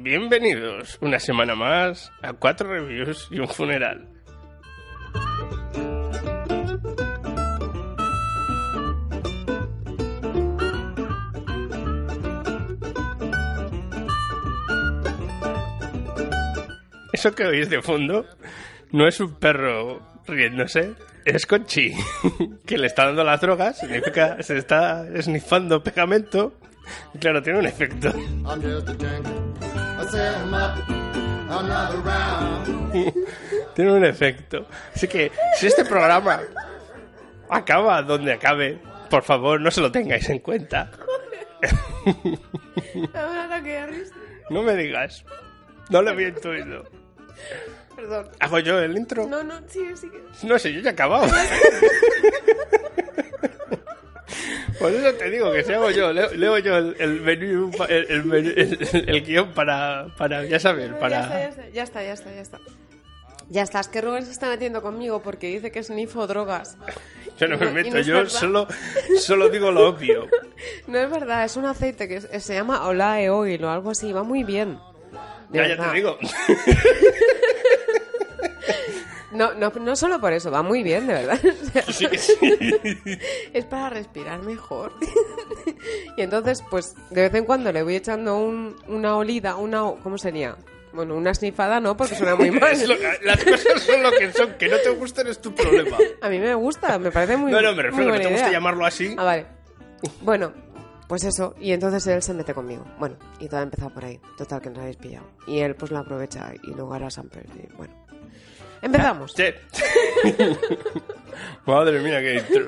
Bienvenidos una semana más a cuatro reviews y un funeral. Eso que oís de fondo no es un perro riéndose, es Conchi, que le está dando las drogas, significa se está esnifando pegamento. Claro, tiene un efecto. Tiene un efecto. Así que si este programa acaba donde acabe, por favor, no se lo tengáis en cuenta. No me digas. No lo había intuido. Perdón. ¿Hago yo el intro? No, no, sigue, sigue. No sé, yo ya he acabado. Por eso te digo que si hago yo, leo, leo yo el, el menú, el, el menú- el- guion para, para, ya sabes, Ya está, ya para... está, ya está, ya está, ya está. Ya está, es que Rubén se está metiendo conmigo porque dice que es nifo drogas. Yo no me no- meto, no yo verdad. solo, solo digo lo obvio. No es verdad, es un aceite que es- se llama Olae Oil o algo así, va muy bien. Ya, ya te digo. No, no, no solo por eso, va muy bien, de verdad. O sea, Sí que sí. es para respirar mejor. y entonces, pues, de vez en cuando le voy echando un- una olida, una... ¿Cómo sería? Bueno, una snifada no, porque suena muy mal. Lo- las cosas son lo que son, que no te gusten es tu problema. A mí me gusta, me parece muy No, no, me refiero a que te gusta llamarlo así. Ah, vale. Bueno, pues eso. Y entonces él se mete conmigo. Bueno, y todo ha empezado por ahí. Total, que nos habéis pillado. Y él pues lo aprovecha y luego hará Samper. Y bueno. Empezamos. Madre mía, qué intro.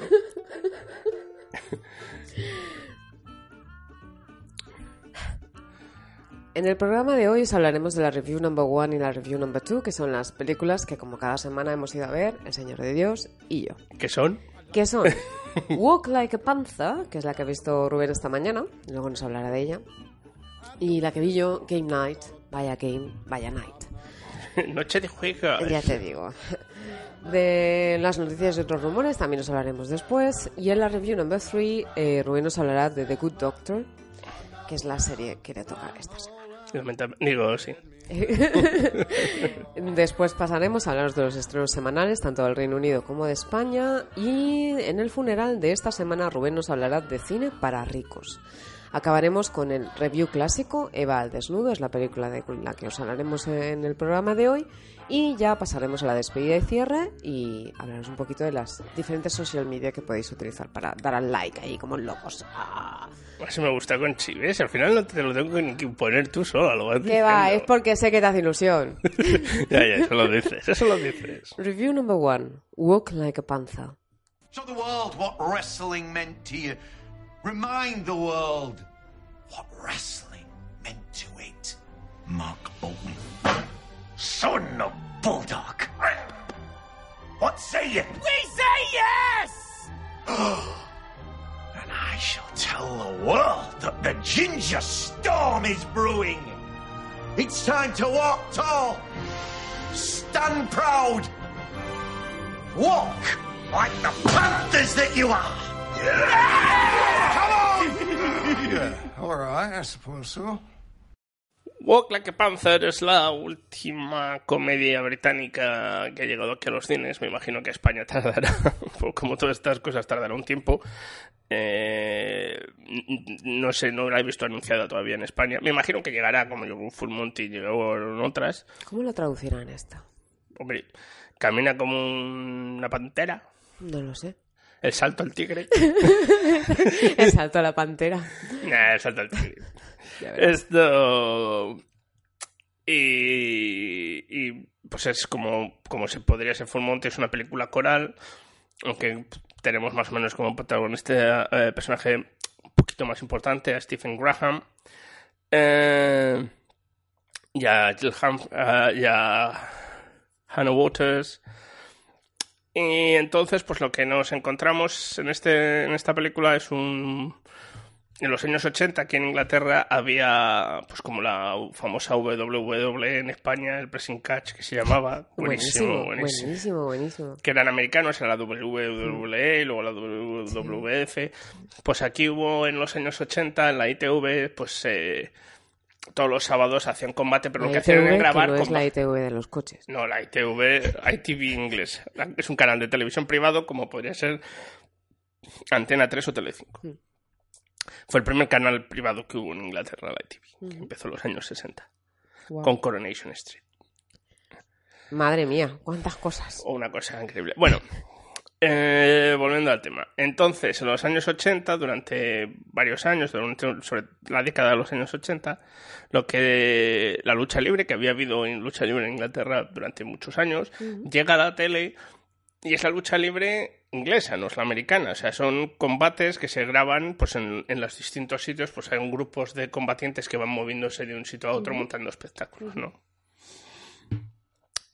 En el programa de hoy os hablaremos de la review number one y la review number two, que son las películas que como cada semana hemos ido a ver, El Señor de Dios y yo. ¿Qué son? Que son Walk Like a Panther, que es la que ha visto Rubén esta mañana, y luego nos hablará de ella. Y la que vi yo, Game Night, vaya Game, vaya Night. Noche de juegos. Ya te digo. De las noticias y otros rumores también nos hablaremos después. Y en la review number 3, Rubén nos hablará de The Good Doctor, que es la serie que le toca esta semana. Digo, sí. Después pasaremos a hablar de los estrenos semanales, tanto del Reino Unido como de España. Y en el funeral de esta semana, Rubén nos hablará de cine para ricos. Acabaremos con el review clásico, Eva al desnudo, es la película de la que os hablaremos en el programa de hoy. Y ya pasaremos a la despedida y cierre y hablaremos un poquito de las diferentes social media que podéis utilizar para dar al like ahí como locos. ¡Ah! Así me gusta con Chives. Al final no te lo tengo ni que poner tú solo. Lo vas ¿Qué va? Es porque sé que te hace ilusión. Ya, ya, eso lo dices. Eso lo dices. Review number one, Walk Like a Panther. Show the world what wrestling meant to you. Remind the world what wrestling meant to it. Mark Bolton. Son of Bulldog. What say you? We say yes! and I shall tell the world that the ginger storm is brewing. It's time to walk tall. Stand proud. Walk like the panthers that you are. Come on! Yeah, all right, I suppose so. Walk Like a Panther es la última comedia británica que ha llegado aquí a los cines. Me imagino que España tardará, pues como todas estas cosas tardará un tiempo. Eh, no sé, no la he visto anunciada todavía en España. Me imagino que llegará como llegó Full Monty y llegó en otras. ¿Cómo lo traducirán esta? Hombre, camina como una pantera. No lo sé. El salto al tigre. El salto a la pantera. Nah, el salto al tigre. Esto. Y, y, pues es como, como se podría ser Full Monty, es una película coral, aunque tenemos más o menos como protagonista eh, personaje un poquito más importante a Stephen Graham. Eh, y a Jill Ham- y a Hannah Waters. Y entonces, pues lo que nos encontramos en, este, en esta película es un, en los años 80 aquí en Inglaterra había pues como la famosa WWE en España, el pressing catch que se llamaba. Buenísimo, buenísimo. buenísimo, buenísimo. Que eran americanos, era la WWE y luego la WWF. Pues aquí hubo en los años 80, en la ITV, pues eh, todos los sábados hacían combate, pero lo que hacían era que grabar no es la ITV de los coches. No, la ITV, ITV inglés. Es un canal de televisión privado como podría ser Antena 3 o Telecinco. Mm. Fue el primer canal privado que hubo en Inglaterra, la ITV, que empezó en los años 60, Guau. con Coronation Street. Madre mía, cuántas cosas. O una cosa increíble. Bueno, eh, volviendo al tema. Entonces, en los años 80, durante varios años, durante, sobre la década de los años 80, lo que la lucha libre, que había habido en lucha libre en Inglaterra durante muchos años, llega a la tele y es la lucha libre inglesa, no es la americana. O sea, son combates que se graban pues en, en los distintos sitios, pues hay grupos de combatientes que van moviéndose de un sitio a otro montando espectáculos, ¿no?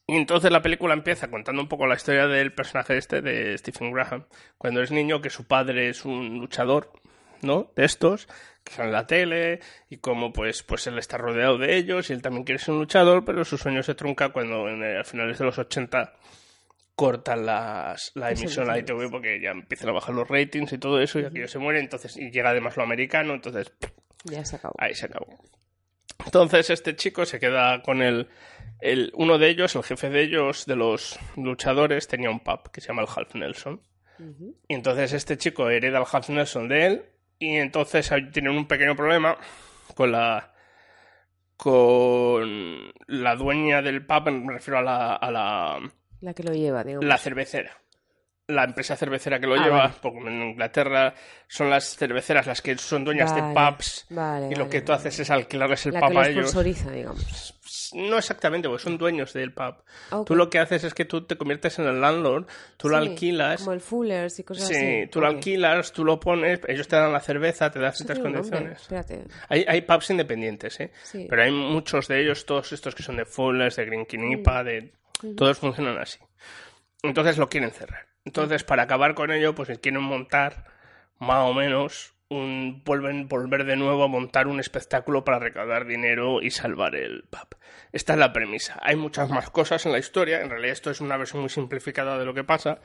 Y entonces la película empieza contando un poco la historia del personaje este, de Stephen Graham, cuando es niño, que su padre es un luchador, ¿no? De estos, que salen en la tele, y cómo pues, pues él está rodeado de ellos, y él también quiere ser un luchador, pero su sueño se trunca cuando en el- a finales de los 80 cortan las, la emisión la. ITV porque ya empiezan a bajar los ratings y todo eso, y aquello se muere, entonces, y llega además lo americano, entonces Ya se acabó. Ahí se acabó. Entonces este chico se queda con el, el... Uno de ellos, el jefe de ellos, de los luchadores, tenía un pub que se llama el Half Nelson. Y entonces este chico hereda el Half Nelson de él y entonces tienen un pequeño problema con la... con la dueña del pub, me refiero a la, a la, La que lo lleva, digamos. la cervecera. La empresa cervecera que lo Ah, lleva, vale. porque en Inglaterra son las cerveceras las que son dueñas de Vale, pubs vale, y lo que tú haces es alquilarles el La pub que lo a ellos. digamos. No exactamente, porque son dueños del pub. Ah, ok. Tú lo que haces es que tú te conviertes en el landlord, tú lo Sí, alquilas. Como el Fullers y cosas Sí, así. tú lo Ok. alquilas, tú lo pones, ellos te dan la cerveza, te dan Eso ciertas condiciones. Espérate. Hay, hay pubs independientes, ¿eh? Sí. Pero hay muchos de ellos, todos estos que son de Fullers, de Green Quinipa, de... Todos funcionan así. Entonces lo quieren cerrar. Entonces, para acabar con ello, pues quieren montar, más o menos, un... Vuelven, volver de nuevo a montar un espectáculo para recaudar dinero y salvar el pub. Esta es la premisa. Hay muchas más cosas en la historia. En realidad esto es una versión muy simplificada de lo que pasa.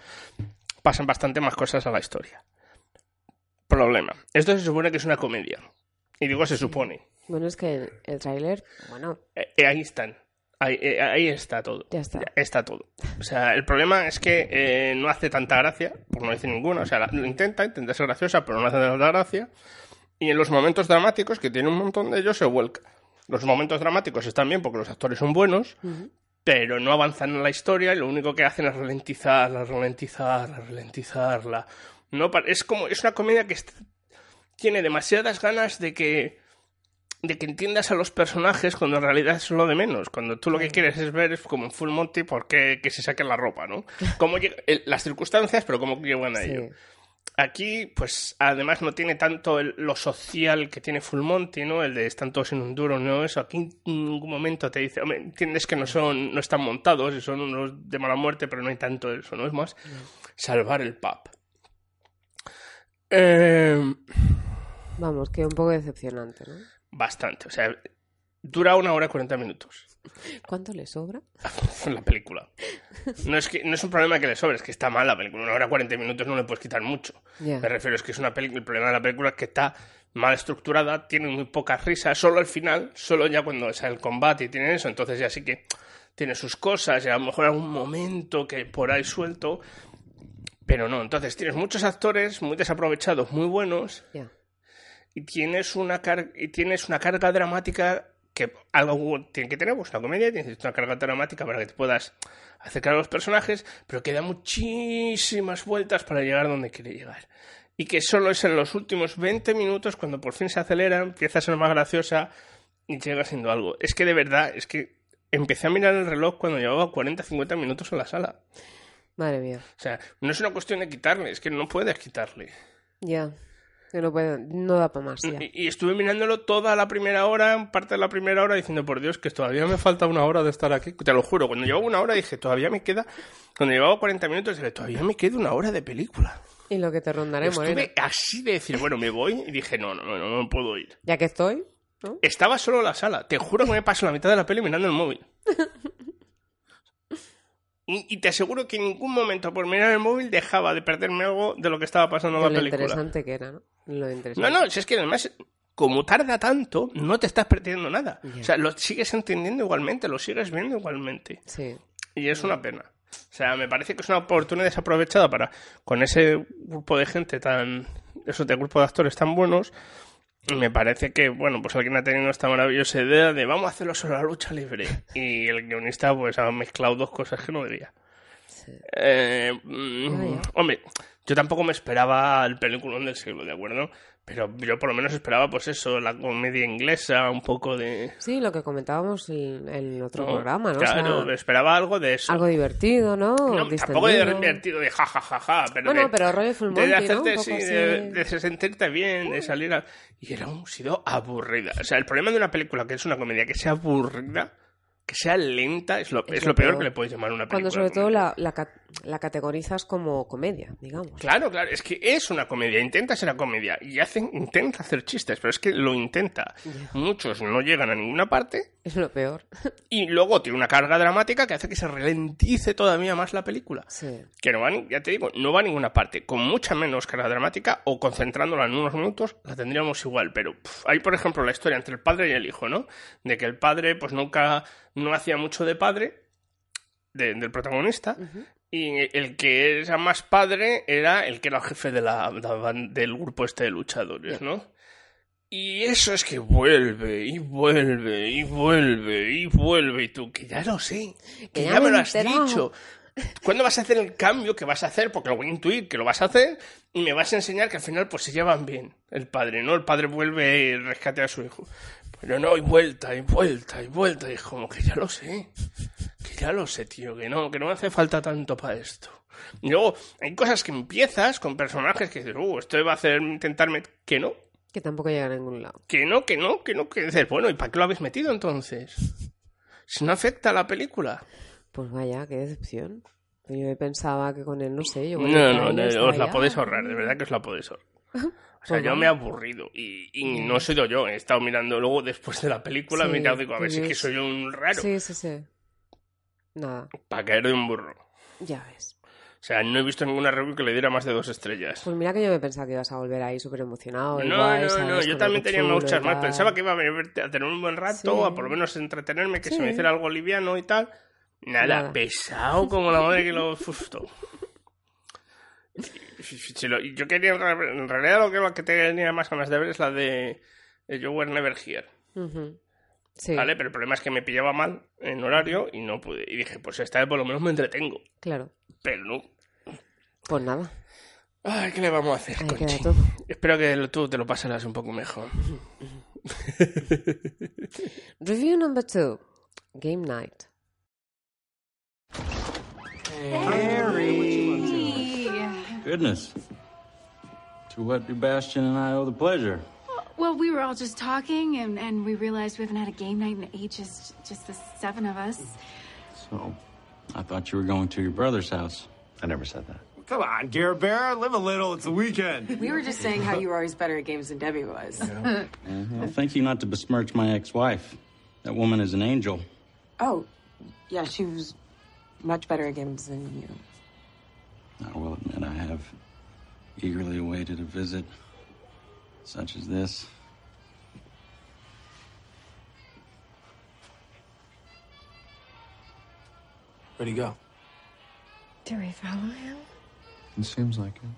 Pasan bastante más cosas a la historia. Problema. Esto se supone que es una comedia. Y digo se supone. Bueno, es que el, el tráiler, bueno, Eh, eh, ahí están. Ahí, eh, ahí está todo. Ya está. está todo. O sea, el problema es que eh, no hace tanta gracia, por no decir ninguna. O sea, lo intenta, intenta ser graciosa, pero no hace tanta gracia. Y en los momentos dramáticos, que tiene un montón de ellos, se vuelca. Los momentos dramáticos están bien porque los actores son buenos, pero no avanzan en la historia y lo único que hacen es ralentizarla, ralentizarla, ralentizarla. No, es como, es una comedia que tiene demasiadas ganas de que de que entiendas a los personajes cuando en realidad es lo de menos. Cuando tú lo que quieres es ver, es como en Full Monty, por qué que se saquen la ropa, ¿no? Cómo llega- el- las circunstancias, pero cómo llegan a sí. ello. Aquí, pues, además no tiene tanto el- lo social que tiene Full Monty, ¿no? El de están todos en un duro, ¿no? Eso aquí en ningún momento te dice, hombre, entiendes que no son, no están montados y son unos de mala muerte, pero no hay tanto eso, ¿no? Es más, salvar el pub. Eh, Vamos, que un poco decepcionante, ¿no? Bastante, o sea, dura una hora y cuarenta minutos. ¿Cuánto le sobra? la película. No es, que, no es un problema que le sobre, es que está mal la película. Una hora 40 minutos no le puedes quitar mucho. Me refiero, es que es una película. El problema de la película es que está mal estructurada, tiene muy pocas risas, solo al final, solo ya cuando sale el combate y tiene eso, entonces ya sí que tiene sus cosas y a lo mejor algún momento que por ahí suelto. Pero no, entonces tienes muchos actores muy desaprovechados, muy buenos. Y tienes una car- y tienes una carga dramática que algo tiene que tener, pues una comedia, tienes una carga dramática para que te puedas acercar a los personajes, pero que da muchísimas vueltas para llegar donde quiere llegar. Y que solo es en los últimos 20 minutos cuando por fin se acelera, empieza a ser más graciosa y llega siendo algo. Es que de verdad, es que empecé a mirar el reloj cuando llevaba 40-50 minutos en la sala. Madre mía. O sea, no es una cuestión de quitarle, es que no puedes quitarle. Ya. Que no, puede, no da para más, ya. Y, y estuve mirándolo toda la primera hora, parte de la primera hora, diciendo, por Dios, que todavía me falta una hora de estar aquí. Te lo juro, cuando llevaba una hora dije, todavía me queda... Cuando llevaba 40 minutos dije, todavía me queda una hora de película. Y lo que te rondaré, Moreno. Estuve así de decir, bueno, me voy, y dije, no, no, no, no, no puedo ir. Ya que estoy, ¿no? Estaba solo en la sala, te juro que me paso la mitad de la peli mirando el móvil. Y, te aseguro que en ningún momento por mirar el móvil dejaba de perderme algo de lo que estaba pasando en la lo película. interesante que era, ¿no? Lo No, interesante. no, si es que además como tarda tanto, no te estás perdiendo nada. O sea, lo sigues entendiendo igualmente, lo sigues viendo igualmente. Sí. Y es una pena. O sea, me parece que es una oportunidad desaprovechada para, con ese grupo de gente tan, esos de grupo de actores tan buenos, me parece que, bueno, pues alguien ha tenido esta maravillosa idea de vamos a hacerlo sobre la lucha libre. Y el guionista, pues, ha mezclado dos cosas que no debía. sí. Eh, mm, hombre, yo tampoco me esperaba el peliculón del siglo, ¿de acuerdo? Pero yo por lo menos esperaba, pues eso, la comedia inglesa, un poco de... Sí, lo que comentábamos en, en otro ¿no? programa, ¿no? O Claro, sea, esperaba algo de eso. algo divertido, ¿no? No, tampoco de divertido de ja, ja, ja, ja, pero Bueno, de, pero rollo full de Monty, ¿no? hacerte, sí, así. de, de sentirte bien, de salir a... Y era un sido aburrida. O sea, el problema de una película que es una comedia que sea aburrida, que sea lenta, es lo, Es es lo peor peor. que le puedes llamar a una película. Cuando sobre todo la, la, ca- la categorizas como comedia, digamos. Claro, claro, es que es una comedia, intenta ser una comedia y hacen, intenta hacer chistes, pero es que lo intenta. Muchos no llegan a ninguna parte Es lo peor. y luego tiene una carga dramática que hace que se ralentice todavía más la película. Sí. Que no va, ni- ya te digo, no va a ninguna parte. Con mucha menos carga dramática o concentrándola en unos minutos, la tendríamos igual. Pero hay, por ejemplo, la historia entre el padre y el hijo, ¿no? De que el padre, pues nunca, no hacía mucho de padre, de- del protagonista, y el que era más padre era el que era el jefe de la, de del grupo este de luchadores, ¿no? Y eso es que vuelve, y vuelve, y vuelve, y vuelve, y tú, que ya lo sé, que, ya, me lo has enterado. dicho. ¿Cuándo vas a hacer el cambio que vas a hacer? Porque lo voy a intuir que lo vas a hacer y me vas a enseñar que al final pues se llevan bien el padre, ¿no? El padre vuelve y rescate a su hijo. Pero no, y vuelta, y vuelta, y vuelta, y es como que ya lo sé. Que ya lo sé, tío, que no, que no me hace falta tanto para esto. Y luego, hay cosas que empiezas con personajes que dices, uh, esto va a hacer intentarme. Que no, Que tampoco llega a ningún lado. que no, que no, que no, que dices, bueno, ¿y para qué lo habéis metido entonces? Si no afecta a la película. Pues vaya, qué decepción. Yo pensaba que con él, no sé, yo... No, no, tráiler no, os la podéis ahorrar, de verdad que os la podéis ahorrar. O sea, Pues yo me he aburrido y, y no he sido yo, he estado mirando luego después de la película, Sí, y digo, a ver si es que ves. soy un raro, Sí, sí, sí. Nada, para caer de un burro. ya ves. O sea, no he visto ninguna review que le diera más de dos estrellas. Pues mira que yo me pensaba que ibas a volver ahí súper emocionado. No, igual, no, ¿sabes? no, yo también tenía muchas más. Pensaba que iba a venir a tener un buen rato, Sí. a por lo menos entretenerme, que se Sí. me hiciera algo liviano y tal. Nada, Nada. pesado como la madre que lo fustó. Si lo- yo quería, en realidad lo que, lo que tenía más ganas de ver es la de de You Were Never Here. Sí, ¿Vale? Pero el problema es que me pillaba mal en horario y no pude. Y dije, pues esta vez por lo menos me entretengo. claro. Pero no. Pues nada, Ay, ¿qué le vamos a hacer, ahí Conchi? Espero que lo- tú te lo pasarás un poco mejor. Review number two. Game night. Goodness. To what do Bastion and I owe the pleasure? Well, we were all just talking, and, and we realized we haven't had a game night in ages, just the seven of us. So, I thought you were going to your brother's house. I never said that. Come on, Garrett Bear, live a little. It's the weekend. We were just saying how you were always better at games than Debbie was. Well, thank you not to besmirch my ex-wife. That woman is an angel. Oh, yeah, she was much better at games than you. I will admit I have eagerly awaited a visit such as this. Where'd he go? Do we follow him? It seems like it.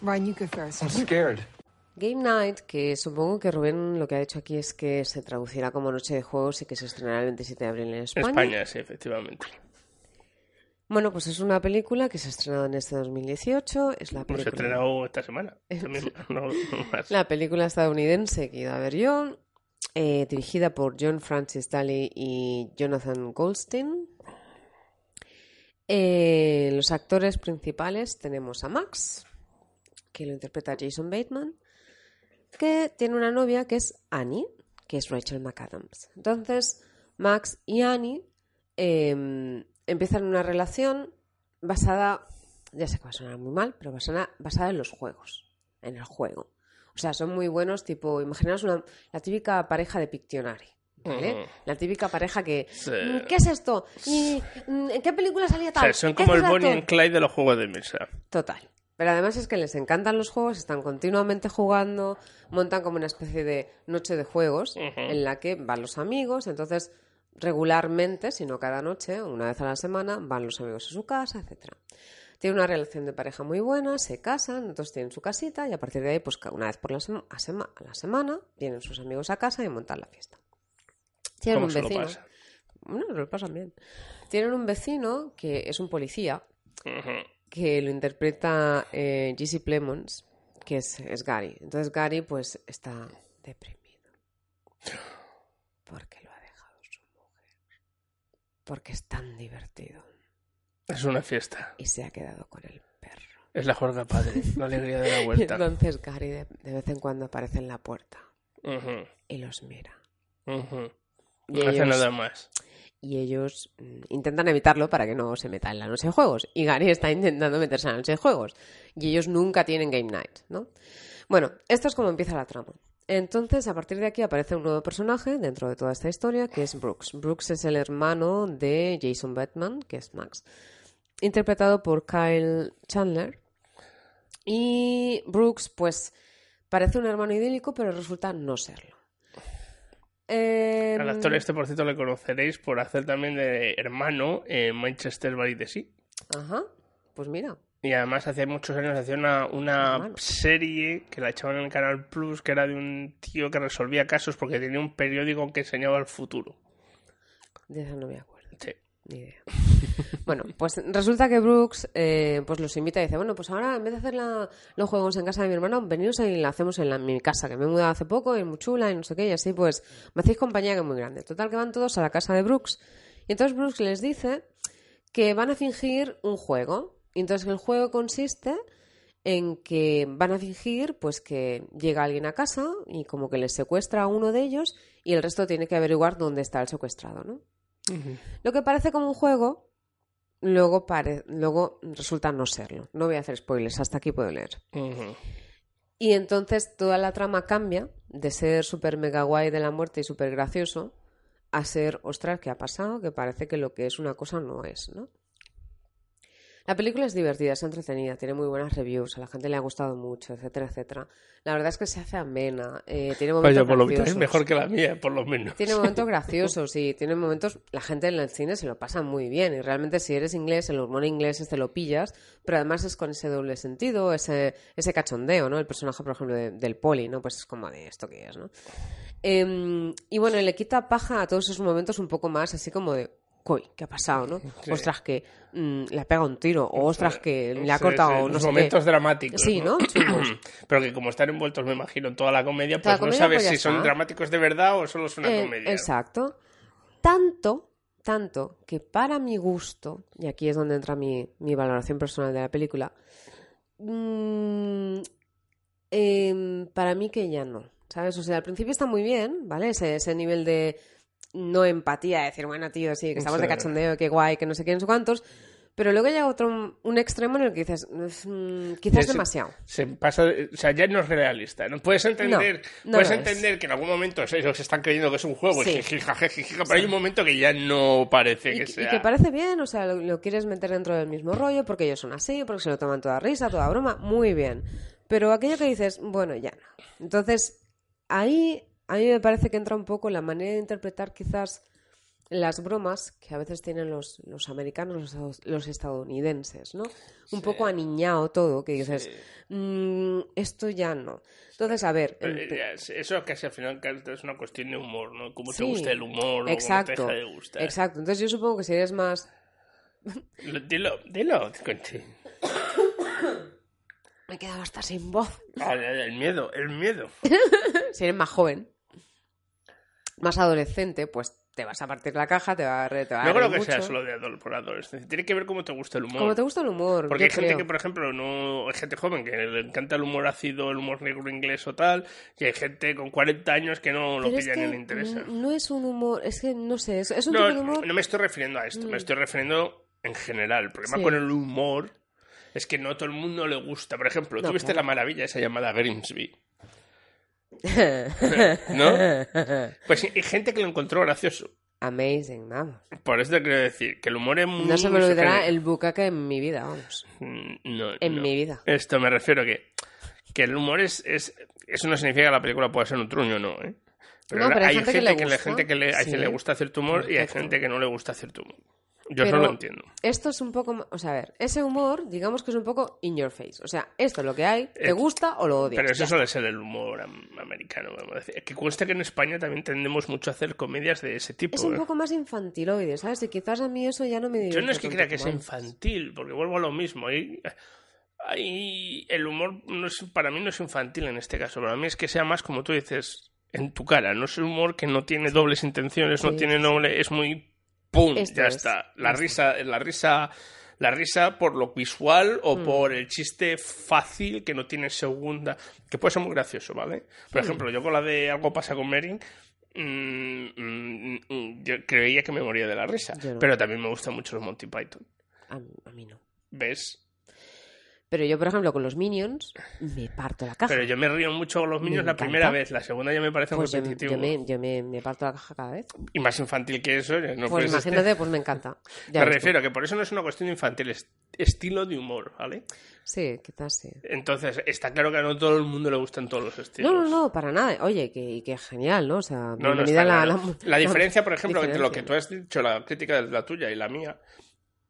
Ryan, you go first. I'm scared. Game Night, que supongo que Rubén lo que ha dicho aquí es que se traducirá como Noche de Juegos y que se estrenará el 27 de abril en España. España, sí, efectivamente. Bueno, pues es una película que se ha estrenado en este 2018. Es la Pues se ha película, estrenado esta semana. También, no, no más. la película estadounidense que he ido a ver yo, eh, dirigida por John Francis Daly y Jonathan Goldstein. Eh, los actores principales tenemos a Max, que lo interpreta Jason Bateman, que tiene una novia que es Annie, que es Rachel McAdams. Entonces, Max y Annie eh, empiezan una relación basada, ya sé que va a sonar muy mal, pero basada, basada en los juegos, en el juego. O sea, son muy buenos, tipo, imaginaos una, la típica pareja de Pictionary. ¿Vale? Ujú. La típica pareja que. Sí. "Mm, ¿Qué es esto? ¿Y mm, en qué película salía O tal? sea, son ¿Qué como el Bonnie actor?". and Clyde de los juegos de mesa. Total. Pero además es que les encantan los juegos, están continuamente jugando, montan como una especie de noche de juegos en la que van los amigos, entonces regularmente, si no cada noche, una vez a la semana, van los amigos a su casa, etcétera. Tienen una relación de pareja muy buena, se casan, entonces tienen su casita y a partir de ahí, pues una vez por la, sema- a, sema- a la semana, vienen sus amigos a casa y montan la fiesta. Tienen ¿Cómo un se lo vecino. pasa? Se lo pasan bien. Tienen un vecino que es un policía que lo interpreta eh, Jesse Plemons, que es, es Gary. Entonces Gary pues está deprimido. Porque lo ha dejado su mujer. Porque es tan divertido. Es una fiesta. Y se ha quedado con el perro. Es la juerga padre, la alegría de la Y vuelta. entonces Gary de, de vez en cuando aparece en la puerta y los mira. Y No hace ellos- nada más. Y ellos mm, intentan evitarlo para que no se meta en la noche de juegos. Y Gary está intentando meterse en la noche de juegos. Y ellos nunca tienen game night, ¿no? Bueno, esto es como empieza la trama. Entonces, a partir de aquí aparece un nuevo personaje dentro de toda esta historia, que es Brooks. Brooks es el hermano de Jason Bateman, que es Max, interpretado por Kyle Chandler. Y Brooks, pues, parece un hermano idílico, pero resulta no serlo. Al Em, actor este, por cierto, le conoceréis por hacer también de hermano en Manchester by the Sea. Ajá, pues mira. Y además hace muchos años hacía una, una serie que la echaban en el Canal Plus, que era de un tío que resolvía casos porque tenía un periódico que enseñaba el futuro. De esa no me acuerdo. Sí. Ni idea. Bueno, pues resulta que Brooks eh, pues los invita y dice, bueno, pues ahora en vez de hacer la- los juegos en casa de mi hermano, veniros y la hacemos en, la- en mi casa, que me he mudado hace poco, y es muy chula y no sé qué, y así pues me hacéis compañía que es muy grande. Total que van todos a la casa de Brooks y entonces Brooks les dice que van a fingir un juego. Y entonces el juego consiste en que van a fingir pues que llega alguien a casa y como que les secuestra a uno de ellos y el resto tiene que averiguar dónde está el secuestrado, ¿no? Lo que parece como un juego, luego, pare- luego resulta no serlo. No voy a hacer spoilers, hasta aquí puedo leer. Y entonces toda la trama cambia de ser súper mega guay de la muerte y súper gracioso a ser, ostras, ¿qué ha pasado? Que parece que lo que es una cosa no es, ¿no? La película es divertida, es entretenida, tiene muy buenas reviews, a la gente le ha gustado mucho, etcétera, etcétera. La verdad es que se hace amena, eh, tiene momentos Vaya, por lo visto es mejor que la mía, por lo menos. Tiene momentos graciosos y tiene momentos. La gente en el cine se lo pasa muy bien. Y realmente, si eres inglés, el humor inglés te lo pillas. Pero además es con ese doble sentido, ese, ese cachondeo, ¿no? El personaje, por ejemplo, de- del poli, ¿no? Pues es como de esto que es, ¿no? Em, y bueno, le quita paja a todos esos momentos un poco más, así como de. Coy, ¿qué ha pasado, no? Sí. Ostras, que mm, le ha pegado un tiro. O ostras, que le ha Sí, cortado. sí, no qué. momentos dramáticos. Sí, ¿no? Chungos. Pero que como están envueltos, me imagino, en toda la comedia, Toda pues la no sabes pues si son dramáticos de verdad o solo es una Eh, comedia. Exacto. Tanto, tanto que para mi gusto, y aquí es donde entra mi, mi valoración personal de la película, mm, em, para mí que ya no, ¿sabes? O sea, al principio está muy bien, ¿vale? Ese, ese nivel de no empatía, de decir, bueno, tío, sí, que estamos de cachondeo, qué guay, que no sé qué, no sé cuántos, pero luego llega otro, un extremo en el que dices, mm, quizás Se- demasiado. Se pasa, o sea, ya no es realista. No puedes entender, no puedes es. entender que en algún momento ellos están creyendo que es un juego, y Sí. jiji, jaja, jiji, pero hay un momento que ya no parece Y, que y sea. que parece bien, o sea, lo, lo quieres meter dentro del mismo rollo porque ellos son así, porque se lo toman toda risa, toda broma, muy bien. Pero aquello que dices, bueno, ya no. Entonces, ahí a mí me parece que entra un poco la manera de interpretar quizás las bromas que a veces tienen los, los americanos, los, los estadounidenses, ¿no? Un poco aniñado todo, que dices, "Mm, esto ya no. Entonces, a ver, Pero, en- eh, Eso casi al final es una cuestión de humor, ¿no? Cómo te Sí, gusta el humor o exacto, cómo te deja de gustar. Exacto. Entonces yo supongo que si eres más Lo- Dilo, dilo, Conchi. me he quedado hasta sin voz. Ah, El miedo, el miedo. si eres más joven, más adolescente, pues te vas a partir la caja, te va a, te va a No creo que sea solo de por adolescencia. Tiene que ver cómo te gusta el humor. Como te gusta el humor, Porque hay gente que, por ejemplo, no hay gente joven que le encanta el humor ácido, el humor negro inglés o tal, y hay gente con 40 años que no lo pilla ni le interesa. no es un humor, es que no sé, es, es un No, tipo de humor. no me estoy refiriendo a esto, Mm. me estoy refiriendo en general. El problema Sí. con el humor es que no todo el mundo le gusta. Por ejemplo, No, tú viste claro. la maravilla esa llamada Grimsby. ¿No? Pues hay gente que lo encontró gracioso. amazing, vamos. Por eso te quiero decir que el humor es muy... No se me olvidará el bucaque en mi vida, vamos. Mm, No, En no. mi vida. Esto me refiero que, que el humor es, es... Eso no significa que la película pueda ser un truño, no, ¿eh? No, pero hay gente que le que gusta. gente que le, hay Sí. quien le gusta cierto humor y hay gente que no le gusta cierto humor. Yo eso Pero lo entiendo. Esto es un poco, o sea, a ver, ese humor, digamos que es un poco in your face. O sea, esto es lo que hay, te Eh, gusta o lo odias. Pero eso Ya suele ser el humor am- americano, vamos a decir. Que cuesta que en España también tendemos mucho a hacer comedias de ese tipo. Es un ¿eh? poco más infantiloide, ¿sabes? Y quizás a mí eso ya no me Yo no es que crea que sea más. infantil, porque vuelvo a lo mismo. Ahí, ahí el humor no es, para mí no es infantil en este caso. Para mí es que sea más, como tú dices, en tu cara. No es un humor que no tiene dobles intenciones, no tiene doble... Es muy... ¡Pum! Esto ya es, está. La risa, la risa... La risa por lo visual o Mm. por el chiste fácil que no tiene segunda, que puede ser muy gracioso, ¿vale? Por ejemplo, yo con la de Algo pasa con Mary, mm, mm, mm, yo creía que me moría de la risa, no. pero también me gustan mucho los Monty Python. A, a mí no. ¿Ves? Pero yo, por ejemplo, con los Minions, me parto la caja. Pero yo me río mucho con los Me niños la primera vez, la segunda ya me parece pues repetitivo. yo me, yo me, me parto la caja cada vez. Y más infantil que eso, no pues imagínate, pues me encanta. Me Ya refiero a que por eso no es una cuestión infantil, es estilo de humor, ¿vale? Sí, quizás sí. Entonces, está claro que a no todo el mundo le gustan todos los estilos. No, no, no, para nada. Oye, que, que genial, ¿no? O sea, No, no, la, claro. la- La diferencia, por ejemplo, entre lo que tú has dicho, la crítica de la tuya y la mía,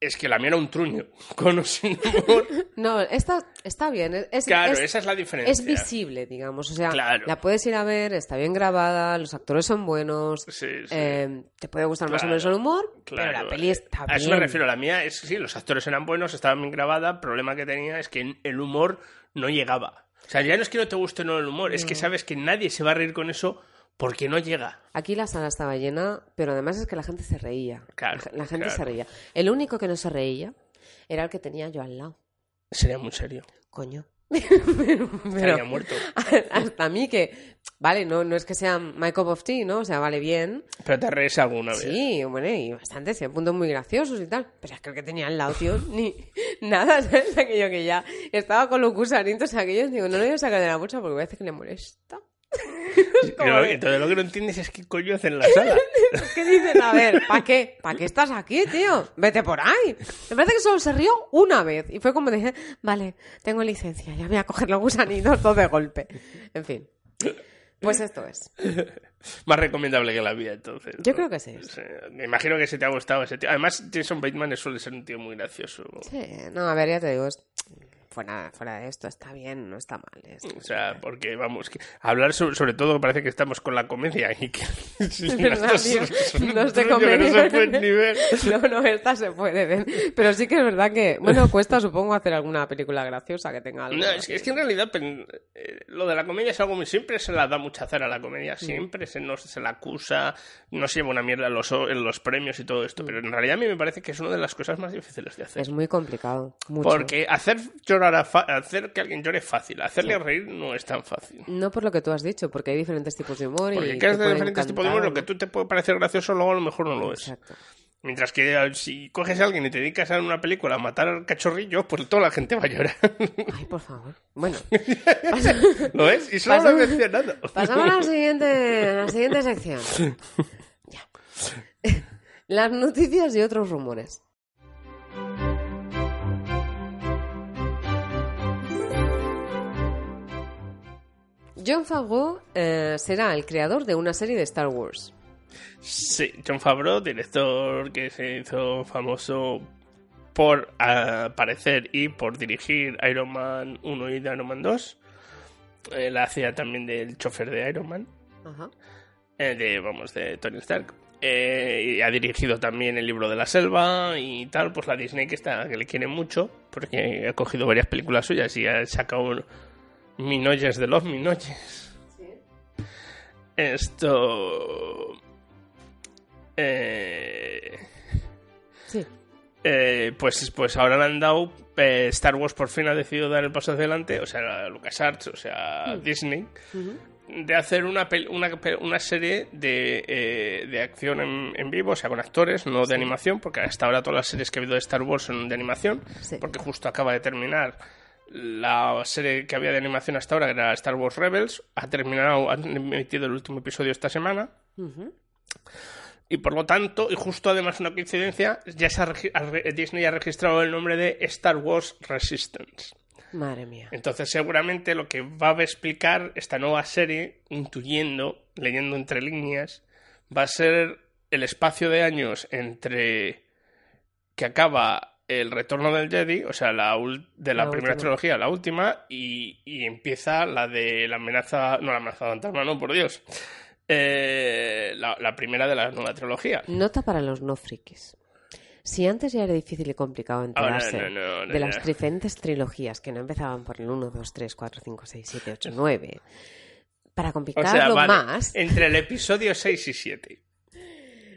es que la mía era un truño, con o sin humor. No, esta está bien. Es, Claro, es- esa es la diferencia. Es visible, digamos. O sea, Claro. la puedes ir a ver, está bien grabada, los actores son buenos. Sí, sí. eh, te puede gustar más o menos el humor, Claro, pero la peli está a bien. eso me refiero. La mía es sí, los actores eran buenos, estaban bien grabada. El problema que tenía es que el humor no llegaba. O sea, ya no es que no te guste no el humor, es que sabes que nadie se va a reír con eso porque no llega. Aquí la sala estaba llena, pero además es que la gente se reía. Claro, la, gente claro. se reía. El único que no se reía era el que tenía yo al lado. Sería muy serio. Coño. pero, pero- muerto. hasta a mí que, vale, no, no es que sea my cup of tea, ¿no? O sea, vale bien. Pero te reís alguna vez. Sí, bueno, y bastante, sí, puntos muy graciosos y tal. Pero es que el que tenía al lado, tío, ni nada, ¿sabes? Aquello que ya estaba con los gusanitos aquellos, digo, no lo voy a sacar de la bolsa porque parece que le molesta. Y lo- entonces lo que no entiendes es qué coño hacen en la sala. ¿Qué dicen? A ver, ¿para qué? ¿Para qué estás aquí, tío? Vete por ahí. Me parece que solo se rió una vez. Y fue como dije, vale, tengo licencia, ya voy a coger los gusanitos todo de golpe. En fin. Pues esto es. Más recomendable que la vida, entonces. Yo creo que sí. Me imagino que se te ha gustado ese tío. Además, Jason Bateman suele ser un tío muy gracioso. Sí, no, a ver, ya te digo, es- fuera, fuera de esto, está bien, no está mal. O sea, porque vamos, que hablar sobre, sobre todo parece que estamos con la comedia y que Es verdad, tío, no de no comedia. se puede ni ver. No, no, esta se puede ver. Pero sí que es verdad que, bueno, cuesta supongo hacer alguna película graciosa que tenga algo. No, es, que, es que en realidad eh, lo de la comedia es algo muy siempre se la da mucha cera a la Mm. comedia, siempre se, nos, se la acusa, no se lleva una mierda en los, en los premios y todo esto, pero en realidad a mí me parece que es una de las cosas más difíciles de hacer. Es muy complicado. Mucho. Porque hacer llorar a fa- hacer que alguien llore es fácil, hacerle reír no es tan fácil. No por lo que tú has dicho, porque hay diferentes tipos de humor Porque y que puede diferentes tipos de humor, lo que tú te puede parecer gracioso, luego a lo mejor no lo es. Exacto. Mientras que eh, si coges a alguien y te dedicas a una película a matar cachorrillos, pues toda la gente va a llorar. Ay, por favor. Bueno, ¿Lo ves? Y solo lo he Pasamos- mencionado. pasamos a la siguiente, a la siguiente sección. Ya. Las noticias y otros rumores. John Favreau eh, será el creador de una serie de Star Wars. Sí, John Favreau, director que se hizo famoso por aparecer y por dirigir Iron Man 1 y Iron Man 2. Él hacía también del chofer de Iron Man, Ajá. eh, de, vamos, de Tony Stark. Eh, y ha dirigido también el libro de la selva y tal, pues la Disney que está que le quiere mucho, porque ha cogido varias películas suyas y ha sacado Minoyes de los Minoyes. Esto. Eh, Sí. eh, pues, pues ahora le han dado. eh, Star Wars por fin ha decidido dar el paso hacia adelante, o sea, LucasArts, o sea, Disney, de hacer una, una, una serie de, eh, de acción en, en vivo, o sea, con actores, no de animación, porque hasta ahora todas las series que ha habido de Star Wars son de animación, Sí. porque justo acaba de terminar la serie que había de animación hasta ahora, que era Star Wars Rebels, ha terminado, han emitido el último episodio esta semana. Y por lo tanto, y justo además una coincidencia, ya se ha ha Disney ha registrado el nombre de Star Wars Resistance. Madre mía. Entonces seguramente lo que va a explicar esta nueva serie, intuyendo, leyendo entre líneas, va a ser el espacio de años entre que acaba el retorno del Jedi, o sea, la de la, La primera última. trilogía, la última, y, y empieza la de la amenaza, no la amenaza fantasma, no, por Dios, Eh, la, la primera de la nueva trilogía. Nota para los no frikis. Si antes ya era difícil y complicado enterarse no, no, no, de las diferentes trilogías que no empezaban por el 1, 2, 3, 4, 5, 6, 7, 8, 9, para O complicarlo sea, vale, más, entre el episodio 6 y 7.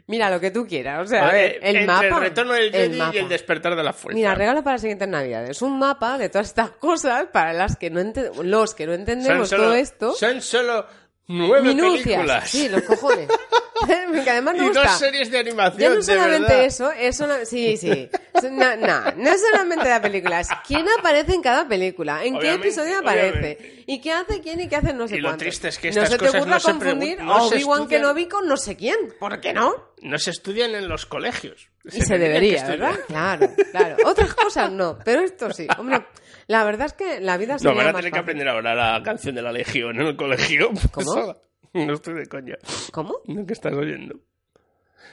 Mira lo que tú quieras. O sea, a ver, el entre mapa. el retorno del Jedi y mapa. el despertar de la fuerza. Mira, regalo para las siguientes navidades. Un mapa de todas estas cosas para las que no ente- los que no entendemos solo, todo esto. Son solo nueve Minucias. películas. Sí, los cojones. que además me y gusta. dos series de animación. Ya no de solamente verdad. eso, es sola- sí, sí. No, no, no es solamente la película, es quién aparece en cada película, en qué Obviamente, episodio aparece, obviamente. y qué hace quién y qué hace no sé Y lo cuánto. triste es que no estas se te cosas ocurra no se confundir no a Obi-Wan. Kenobi con no sé quién, ¿por qué no? No se estudian en los colegios. Y se debería. ¿verdad? Claro, claro. Otras cosas no, pero esto sí. Hombre, la verdad es que la vida No, sería van a tener que aprender ahora la canción de la Legión en el colegio. ¿Cómo? No estoy de coña. ¿Cómo? No que estás oyendo.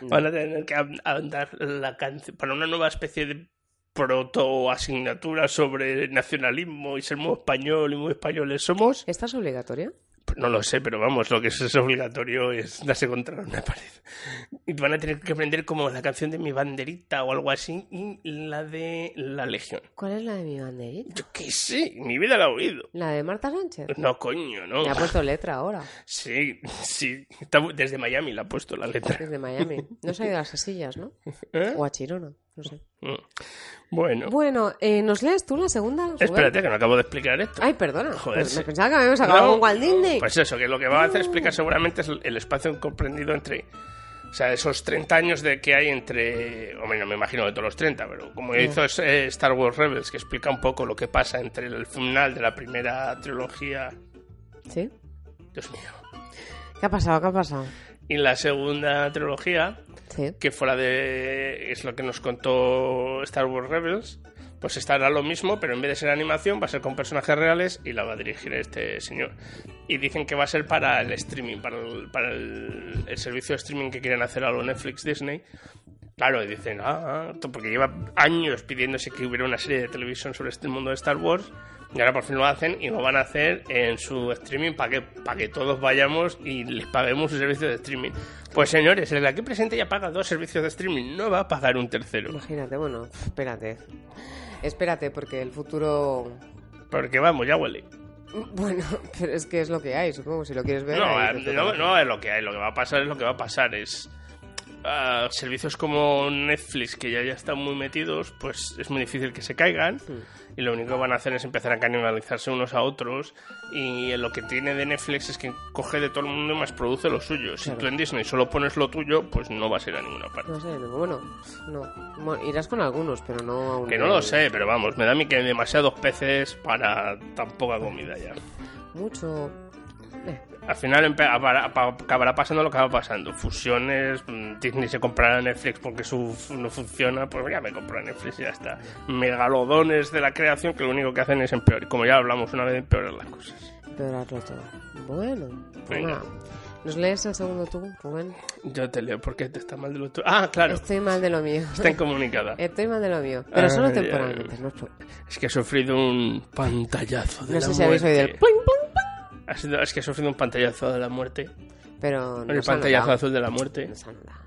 Van a tener que andar la canción para una nueva especie de proto asignatura sobre nacionalismo y ser muy español y muy españoles somos. ¿Esta es obligatoria? No lo sé, pero vamos, lo que es, es obligatorio es darse contra una pared. Y van a tener que aprender como la canción de mi banderita o algo así y la de la Legión. ¿Cuál es la de mi banderita? Yo qué sé, mi vida la he oído. ¿La de Marta Sánchez? No, coño, no. Le ha puesto letra ahora, Sí, sí. Está desde Miami la ha puesto la letra. desde Miami. No se ha ido a las Sesillas, ¿no? ¿Eh? O a Chirona, no sé. Mm. Bueno, Bueno, eh, ¿nos lees tú la segunda? Rubén? espérate que no acabo de explicar esto. Ay, perdona. Joder, Pues me pensaba que habíamos acabado No, con Walt Disney. Pues eso, que lo que va a hacer explicar seguramente es el- espacio comprendido entre. O sea, esos 30 años de que hay entre. Hombre, no me imagino de todos los 30, pero como hizo eh, Star Wars Rebels, que explica un poco lo que pasa entre el final de la primera trilogía. ¿Sí? Dios mío. ¿Qué ha pasado? ¿Qué ha pasado? Y la segunda trilogía, Que fuera de. Es lo que nos contó Star Wars Rebels. Pues estará lo mismo, pero en vez de ser animación, va a ser con personajes reales y la va a dirigir este señor. Y dicen que va a ser para el streaming, para el, para el, el servicio de streaming que quieren hacer a lo Netflix Disney. Claro, y dicen, ah, ah, porque lleva años pidiéndose que hubiera una serie de televisión sobre este mundo de Star Wars. Y ahora por fin lo hacen y lo van a hacer en su streaming para que, para que todos vayamos y les paguemos su servicio de streaming. Pues señores, el de aquí presente ya paga dos servicios de streaming, no va a pagar un tercero. Imagínate, bueno, espérate. Espérate, porque el futuro... Porque vamos, ya huele. Bueno, pero es que es lo que hay, supongo, si lo quieres ver. No, ahí eh, no, no es lo que hay, lo que va a pasar es lo que va a pasar. Es ah, servicios como Netflix, que ya, ya están muy metidos, pues es muy difícil que se caigan. Y lo único que van a hacer es empezar a canibalizarse unos a otros. Y lo que tiene de Netflix es que coge de todo el mundo y más produce lo suyo. Si Claro. tú en Disney solo pones lo tuyo, pues no vas a ir a ninguna parte. No sé, no, bueno, no. Bueno, irás con algunos, pero no a un Que no lo sé, pero vamos, me da a mí que hay demasiados peces para tan poca comida ya. Mucho... Eh, Al final acabará pa- acabará pasando lo que va pasando. Fusiones, mm, Disney se comprará Netflix porque su no funciona, pues ya me compro Netflix y ya está. Megalodones de la creación que lo único que hacen es empeorar. Como ya hablamos una vez, empeorar las cosas. empeorarlo todo. Bueno, pues Venga. ¿Nos lees el segundo tú, Rubén? Yo te leo porque te está mal de lo tuyo. Ah, claro, Estoy mal de lo mío. está incomunicada. Estoy mal de lo mío. Pero solo Ay, temporalmente, no. Es que he sufrido un pantallazo de No la sé si habéis oído el pling, pling, es que he sufrido un pantallazo de la muerte. Pero no el ha pantallazo azul de la muerte. Ha.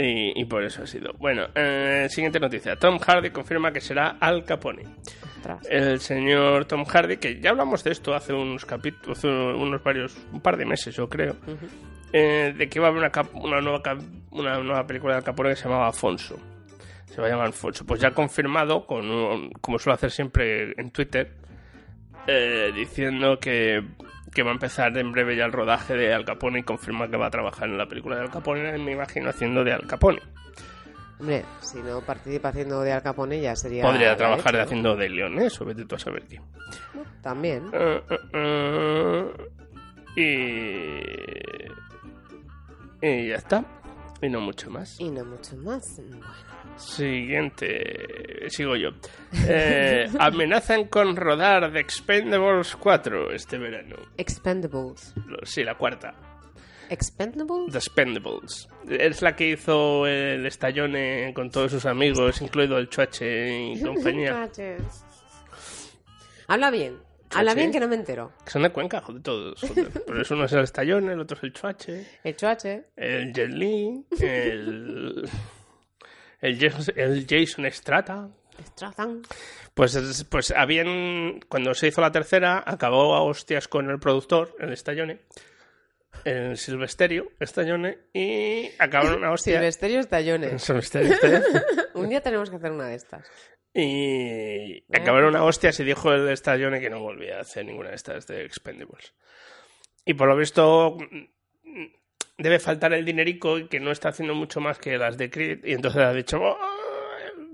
Y, y por eso ha sido. Bueno, eh, siguiente noticia. Tom Hardy confirma que será Al Capone. Ostras. El señor Tom Hardy, que ya hablamos de esto hace unos capítulos, hace unos varios, un par de meses, yo creo, eh, de que iba a haber una, cap- una, nueva, cap- una nueva película de Al Capone que se llamaba Afonso. Se va a llamar Afonso. Pues ya ha confirmado, con un- como suele hacer siempre en Twitter, eh, diciendo que, que va a empezar en breve ya el rodaje de Al Capone y confirma que va a trabajar en la película de Al Capone, me imagino, haciendo de Al Capone. Hombre, si no participa haciendo de Al Capone ya sería... Podría trabajar haciendo de León, ¿eh? Eso vete tú a saber, tío. También. Eh, eh, eh, y... Y ya está. Y no mucho más. Y no mucho más. Bueno. Siguiente. Sigo yo. Eh, amenazan con rodar The Expendables 4 este verano. Expendables. Sí, la cuarta. Expendables. The Expendables. Es la que hizo el estallone con todos sus amigos, incluido el Chuache y compañía. Habla bien. Habla bien que no me entero. Que son de Cuenca, joder, todos. Joder. Por eso uno es el estallone, el otro es el Chuache, El choache. el Jet Li, el. El Jason, el Jason Strata. Stratan. Pues, es- pues habían. Cuando se hizo la tercera, acabó a hostias con el productor, el Stallone, el Silvesterio, Stallone, y acabaron a hostias. Silvesterio Estallones. Silvesterio, Stallone. Un día tenemos que hacer una de estas. Y acabaron a hostias y dijo el Stallone que no volvía a hacer ninguna de estas de Expendables. Y por lo visto debe faltar el dinerico y que no está haciendo mucho más que las de Creed. Y entonces ha dicho, "Oh,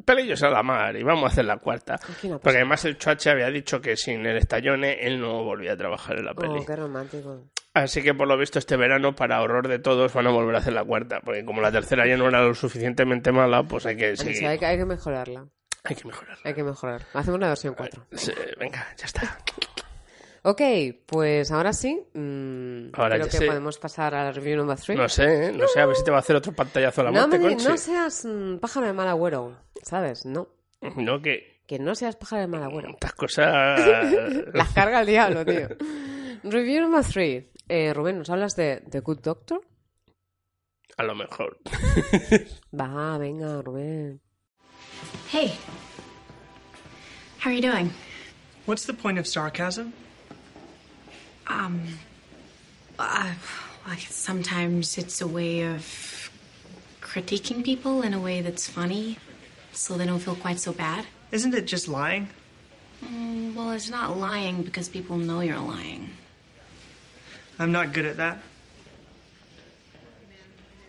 pelillos a la mar y vamos a hacer la cuarta. Porque además el Chuache había dicho que sin el Stallone él no volvía a trabajar en la peli. Oh, qué romántico. Así que por lo visto este verano, para horror de todos, van a volver a hacer la cuarta. Porque como la tercera ya no era lo suficientemente mala, pues hay que seguir. hay, que, hay que mejorarla. Hay que mejorar. Hay que mejorar. Hacemos la versión 4. Sí, venga, ya está. Ok, pues ahora sí. mm, Ahora creo ya que sé. podemos pasar a la review number 3. No sé, ¿eh? no sé, a ver si te va a hacer otro pantallazo a la no, muerte, me Conchi. no seas mm, pájaro de mal agüero, ¿sabes? No. No, que Que no seas pájaro de mal agüero. estas cosas... Las carga el diablo, tío. Review number 3. Eh, Rubén, ¿nos hablas de The Good Doctor? a lo mejor. Va, venga, Rubén. Hey. How are you doing? What's the point of sarcasm? Um, uh, I guess sometimes it's a way of critiquing people in a way that's funny, so they don't feel quite so bad. Isn't it just lying? Mm, well, it's not lying because people know you're lying. I'm not good at that.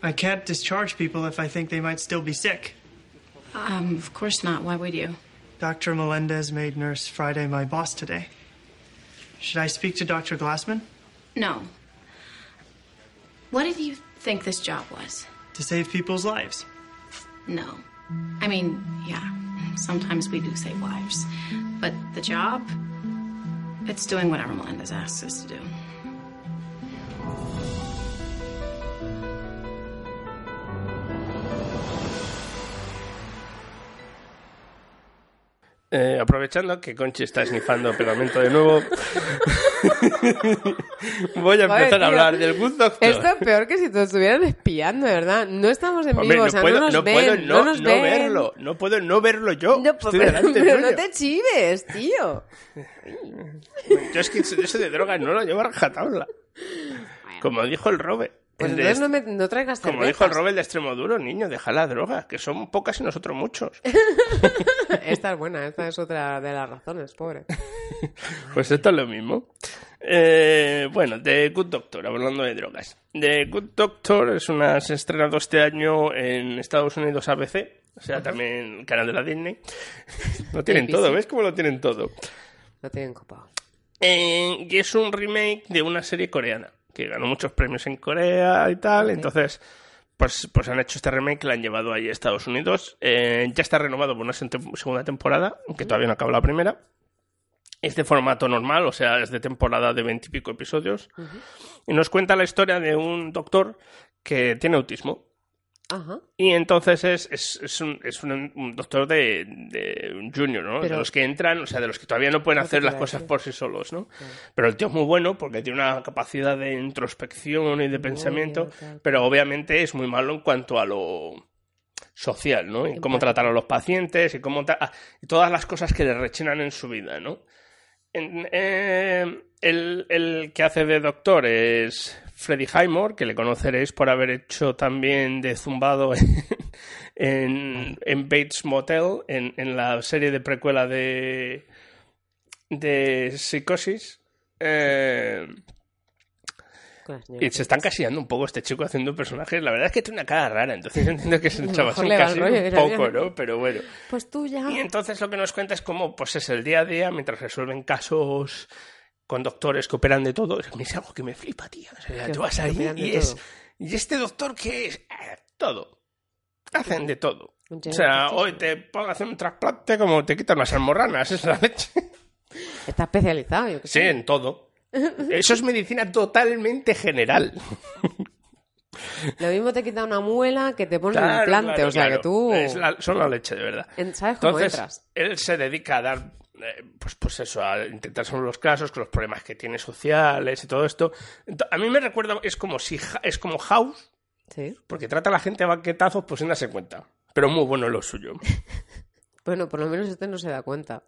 I can't discharge people if I think they might still be sick. Um, of course not. Why would you? Dr. Melendez made Nurse Friday my boss today. Should I speak to Dr. Glassman? No. What did you think this job was? To save people's lives. No. I mean, yeah, sometimes we do save lives. But the job? It's doing whatever Melendez asks us to do. Eh, aprovechando que Conchi está snifando pegamento de nuevo, voy a empezar a tío. hablar del Good Doctor. Esto es peor que si te estuvieran espiando, de verdad. No estamos en Hombre, vivo, no o sea, puedo, no nos no ven, puedo no, no, nos no ven. verlo, no puedo no verlo yo. No, Estoy pero, delante pero tuyo. no te chives, tío. Yo es que eso de drogas no lo llevo a rajatabla. Como dijo el Robert. Pues entonces no, me, no traigas Como dijo el Robert de extremo duro, niño, deja la droga, que son pocas y nosotros muchos. Esta es buena, esta es otra de las razones, pobre. Pues esto es lo mismo. Eh, bueno, The Good Doctor, hablando de drogas. The Good Doctor es una, se ha estrenado este año en Estados Unidos ABC, o sea, también canal de la Disney. Lo tienen todo, ¿ves cómo lo tienen todo? Lo tienen copado. Eh, y es un remake de una serie coreana que ganó muchos premios en Corea y tal. Entonces, pues, pues han hecho este remake, la han llevado ahí a Estados Unidos. Eh, ya está renovado por una segunda temporada, aunque todavía no acaba la primera. Es de formato normal, o sea, es de temporada de veintipico episodios. Y nos cuenta la historia de un doctor que tiene autismo. Ajá. Y entonces es, es, es un, es un- un doctor de, de un junior, ¿no? Pero- de los que entran, o sea, de los que todavía no pueden hacer las cosas por sí solos, ¿no? Pero el tío es muy bueno porque tiene una capacidad de introspección y de pensamiento, pero obviamente es muy malo en cuanto a lo social, ¿no? Y cómo tratar a los pacientes y cómo ah, y todas las cosas que le rechinan en su vida, ¿no? Eh, el, que hace de doctor es Freddy Highmore, que le conoceréis por haber hecho también de zumbado en, Bates Motel, en, la serie de precuela de, de Psicosis. Eh, y se están casillando un poco este chico haciendo personajes. La verdad es que tiene una cara rara, entonces yo entiendo que chavas un el casi un poco. ¿no? Pero bueno. Pues tú ya. Y entonces lo que nos cuenta es cómo pues es el día a día mientras resuelven casos con doctores que operan de todo. A mí es algo que me flipa, tío. O sea, tú vas ahí y es, todo. ¿Y este doctor qué es? Eh, todo. Hacen de todo. O sea, hoy te puedo hacer un trasplante como te quitan las almorranas, es la leche. Está especializado, yo que Sí, en todo. Eso es medicina totalmente general. Lo mismo te quita una muela que te ponen un Claro, implante, claro, o sea claro. que tú... Es la- son la leche, de verdad. ¿Sabes cómo Entonces, entras? él se dedica a dar, eh, pues, pues eso, a intentar sobre los casos, con los problemas que tiene sociales y todo esto. A mí me recuerda, es como si es como House, Sí. porque trata a la gente a baquetazos, pues sin darse cuenta. Pero muy bueno lo suyo. Bueno, por lo menos este no se da cuenta.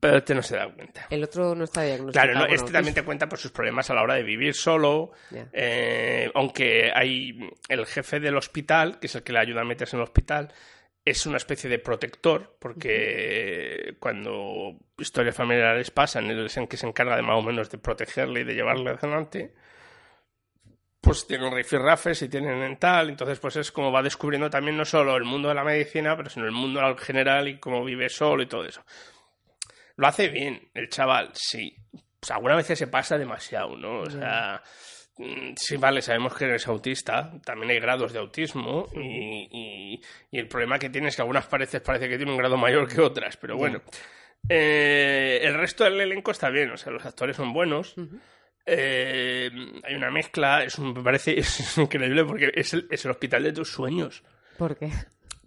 Pero este no se da cuenta. El otro no está diagnosticado. Claro, no, este también te cuenta por sus problemas a la hora de vivir solo. Eh, aunque hay el jefe del hospital, que es el que le ayuda a meterse en el hospital, es una especie de protector, porque cuando historias familiares pasan, él es el que se encarga de más o menos de protegerle y de llevarle adelante. Pues tienen rifirrafes y tienen tal, entonces pues es como va descubriendo también no solo el mundo de la medicina, pero sino el mundo en general y cómo vive solo y todo eso. Lo hace bien, el chaval, sí. Pues algunas veces se pasa demasiado, ¿no? O sea, mm, sí, vale, sabemos que eres autista, también hay grados de autismo y, y- y el problema que tienes es que algunas veces parece que tiene un grado mayor que otras, pero bueno. Eh, el resto del elenco está bien, o sea, los actores son buenos. Eh, hay una mezcla, es un- me parece es increíble porque es el, es el hospital de tus sueños. ¿Por qué?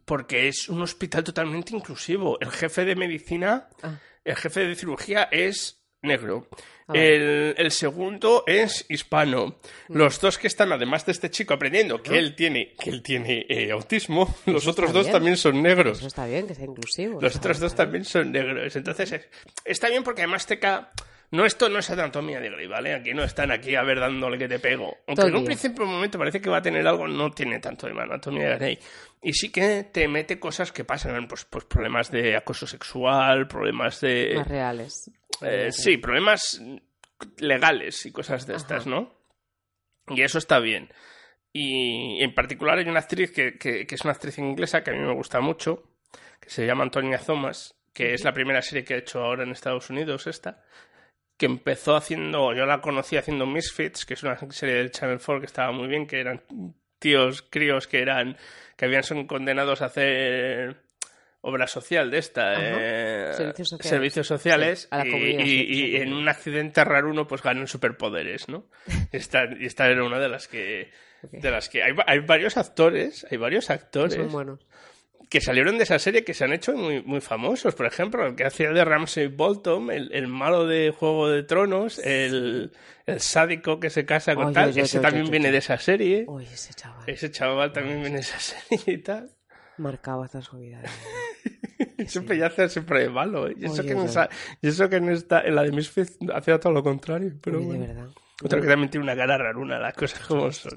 Porque es un hospital totalmente inclusivo. El jefe de medicina, Ah. El jefe de cirugía es negro. Ah. El, el segundo es hispano. Mm. Los dos que están, además de este chico, aprendiendo que él tiene, que él tiene eh, autismo, los otros dos bien. también son negros. Eso está bien, que sea inclusivo. Los otros dos también son negros. Entonces, es- está bien porque además te ca... No, esto no es anatomía de Grey, ¿vale? Aquí no están aquí a ver dándole que te pego. Aunque en un principio, un momento, parece que va a tener algo, no tiene tanto de anatomía de Grey. Y sí que te mete cosas que pasan, pues, pues problemas de acoso sexual, problemas de... Más reales. Eh, sí, problemas legales y cosas de estas, ¿no? Y eso está bien. Y en particular hay una actriz que, que- que es una actriz inglesa que a mí me gusta mucho, que se llama Antonia Thomas, que es la primera serie que ha hecho ahora en Estados Unidos, esta, que empezó haciendo, yo la conocí haciendo Misfits, que es una serie del Channel 4 que estaba muy bien, que eran tíos, críos que eran, que habían sido condenados a hacer obra social de esta, eh, Servicios sociales. servicios sociales, Sí, a la y- en un accidente raruno pues ganan superpoderes, ¿no? Esta, y esta era una de las que de las que hay, hay varios actores, hay varios actores Son buenos. Que salieron de esa serie que se han hecho muy, muy famosos. Por ejemplo, el que hacía de Ramsey Bolton, el, el malo de Juego de Tronos, el, el sádico que se casa con Oye, tal, oye, ese oye, también oye, viene oye. de esa serie. Uy, ese chaval. Ese chaval también viene de esa serie y tal. Marcaba hasta su vida. Siempre ya hace siempre de malo. ¿eh? Y, eso Oye, que oye. y eso que en, esta, en la de Misfits hacía todo lo contrario. Pero de bueno. verdad. Otro que también tiene una cara raruna, las cosas como son.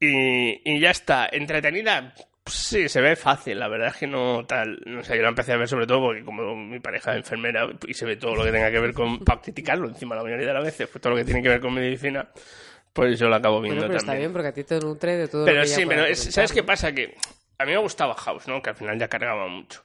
Y, y ya está. Entretenida, pues sí, se ve fácil. La verdad es que no tal. No sé, yo la empecé a ver sobre todo porque como mi pareja es enfermera y se ve todo lo que tenga que ver con. para criticarlo encima la mayoría de las veces, pues todo lo que tiene que ver con medicina, pues yo la acabo viendo Bueno, pero está también. bien porque a ti te nutre de todo lo Pero que ella sí, pero es- ¿sabes qué pasa? Que a mí me gustaba House, ¿no? Que al final ya cargaba mucho.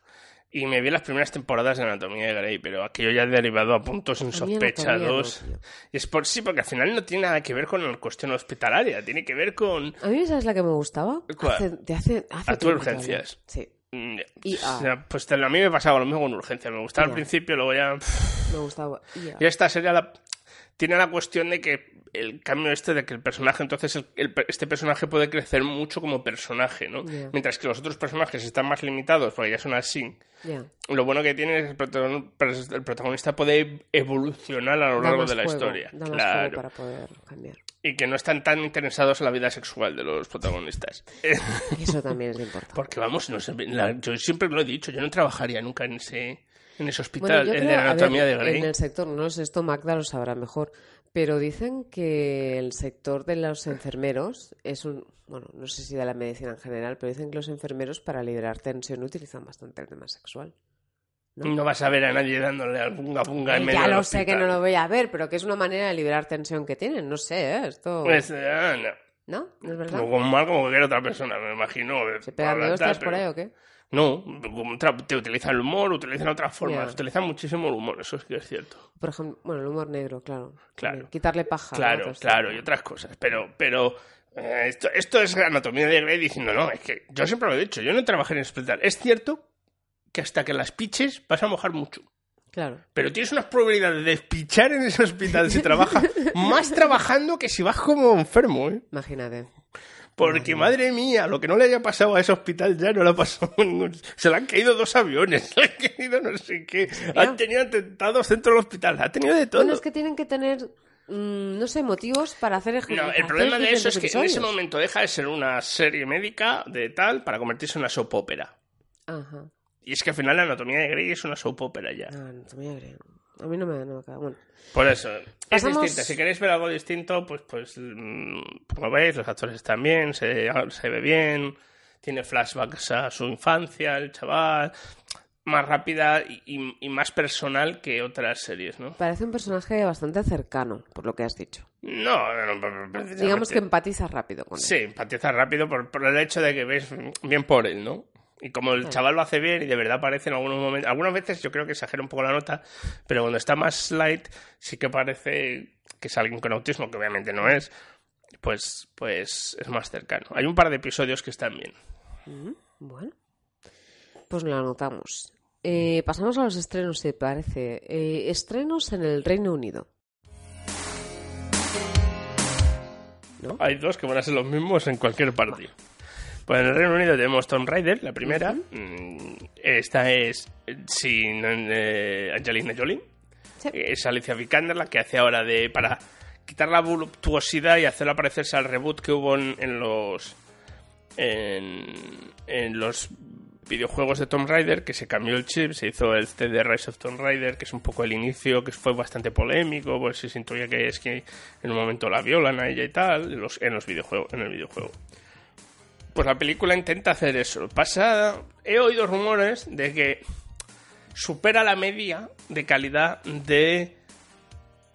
Y me vi las primeras temporadas de Anatomía de Grey, pero aquello ya ha derivado a puntos insospechados. No, es por sí, porque al final no tiene nada que ver con la cuestión hospitalaria, tiene que ver con A mí, ¿sabes la que me gustaba? ¿Cuál? Hace, de hace, hace a tu urgencias. Sí, Mm, Y o a- sea, pues a mí me pasaba lo mismo con urgencias. Me gustaba al principio, luego ya. me gustaba. Y Y esta sería la. Tiene la cuestión de que el cambio este de que el personaje, entonces el- el- este personaje puede crecer mucho como personaje, ¿no? Mientras que los otros personajes están más limitados porque ya son así. ya. Lo bueno que tiene es que el protagon- el protagonista puede evolucionar a lo largo de la juego, historia. Claro. juego para poder cambiar. Y que no están tan interesados en la vida sexual de los protagonistas. Eso también es importante. Porque vamos, no sé, la- yo siempre lo he dicho, yo no trabajaría nunca en ese, en ese Bueno, hospital, yo el creo, de a ver, anatomía de Grey. En el sector, no sé, esto Magda lo sabrá mejor, pero dicen que el sector de los enfermeros es un, bueno, no sé si de la medicina en general, pero dicen que los enfermeros para liberar tensión utilizan bastante el tema sexual. ¿no? vas a ver a nadie dándole al punga punga en Eh, medio ya lo sé que no lo voy a ver, pero que es una manera de liberar tensión que tienen, no sé, ¿eh? Esto... Pues, ah, no. ¿No? ¿No es verdad? Como mal como cualquier otra persona, me imagino. ¿Se pegan de hostias por pero- ahí o qué? No, te utilizan el humor, utilizan otras formas, utilizan muchísimo el humor, eso sí que es cierto. Por ejemplo, bueno, el humor negro, claro. Claro. Quitarle paja. Claro, claro, y otras cosas. Pero, pero Eh, Esto, esto es anatomía de Grey diciendo, no, es que yo siempre lo he dicho, yo no trabajé en hospital. Es cierto que hasta que las piches vas a mojar mucho. Claro. Pero tienes unas probabilidades de pichar en ese hospital si trabajas más trabajando que si vas como enfermo, ¿eh? Imagínate. Porque, madre mía, lo que no le haya pasado a ese hospital ya no le ha pasado a ningún... Se le han caído dos aviones, se le han caído no sé qué. Han tenido atentados dentro del hospital, ha tenido de todo. Bueno, es que tienen que tener, mm, no sé, motivos para hacer ej- No, el problema de eso es que en ese momento deja de ser una serie médica de tal para convertirse en una soap opera. Ajá. Y es que al final la anatomía de Grey es una soap opera ya. Ah, anatomía de Grey. A mí no me, no me acaba. Bueno, Por eso, es distinta. Si queréis ver algo distinto, pues, pues mm, como veis, los actores están bien, se, se ve bien, tiene flashbacks a su infancia, el chaval, más rápida y, y- más personal que otras series, ¿no? parece un personaje bastante cercano, por lo que has dicho. No, no, no, Digamos que empatizas rápido con él. Sí, empatiza rápido por, por el hecho de que ves bien por él, ¿no? Y como el Claro. chaval lo hace bien y de verdad parece en algunos momentos, algunas veces yo creo que exagera un poco la nota, pero cuando está más light sí que parece que es alguien con autismo, que obviamente no es, pues, pues es más cercano. Hay un par de episodios que están bien. Mm, Bueno, pues lo anotamos. Eh, pasamos a los estrenos, si te parece. Eh, estrenos en el Reino Unido. Hay dos que van a ser los mismos en cualquier parte. Pues en el Reino Unido tenemos Tomb Raider, la primera. Mm, Esta es sin eh, Angelina Jolie. Es Alicia Vikander la que hace ahora de para quitar la voluptuosidad y hacerla parecerse al reboot que hubo en, en los en, en los videojuegos de Tomb Raider que se cambió el chip, se hizo el CD Rise of Tomb Raider, que es un poco el inicio, que fue bastante polémico, pues se intuía que es que en un momento la violan a ella y tal, en los, en los videojuegos, en el videojuego. Pues la película intenta hacer eso. Pasa, he oído rumores de que supera la media de calidad de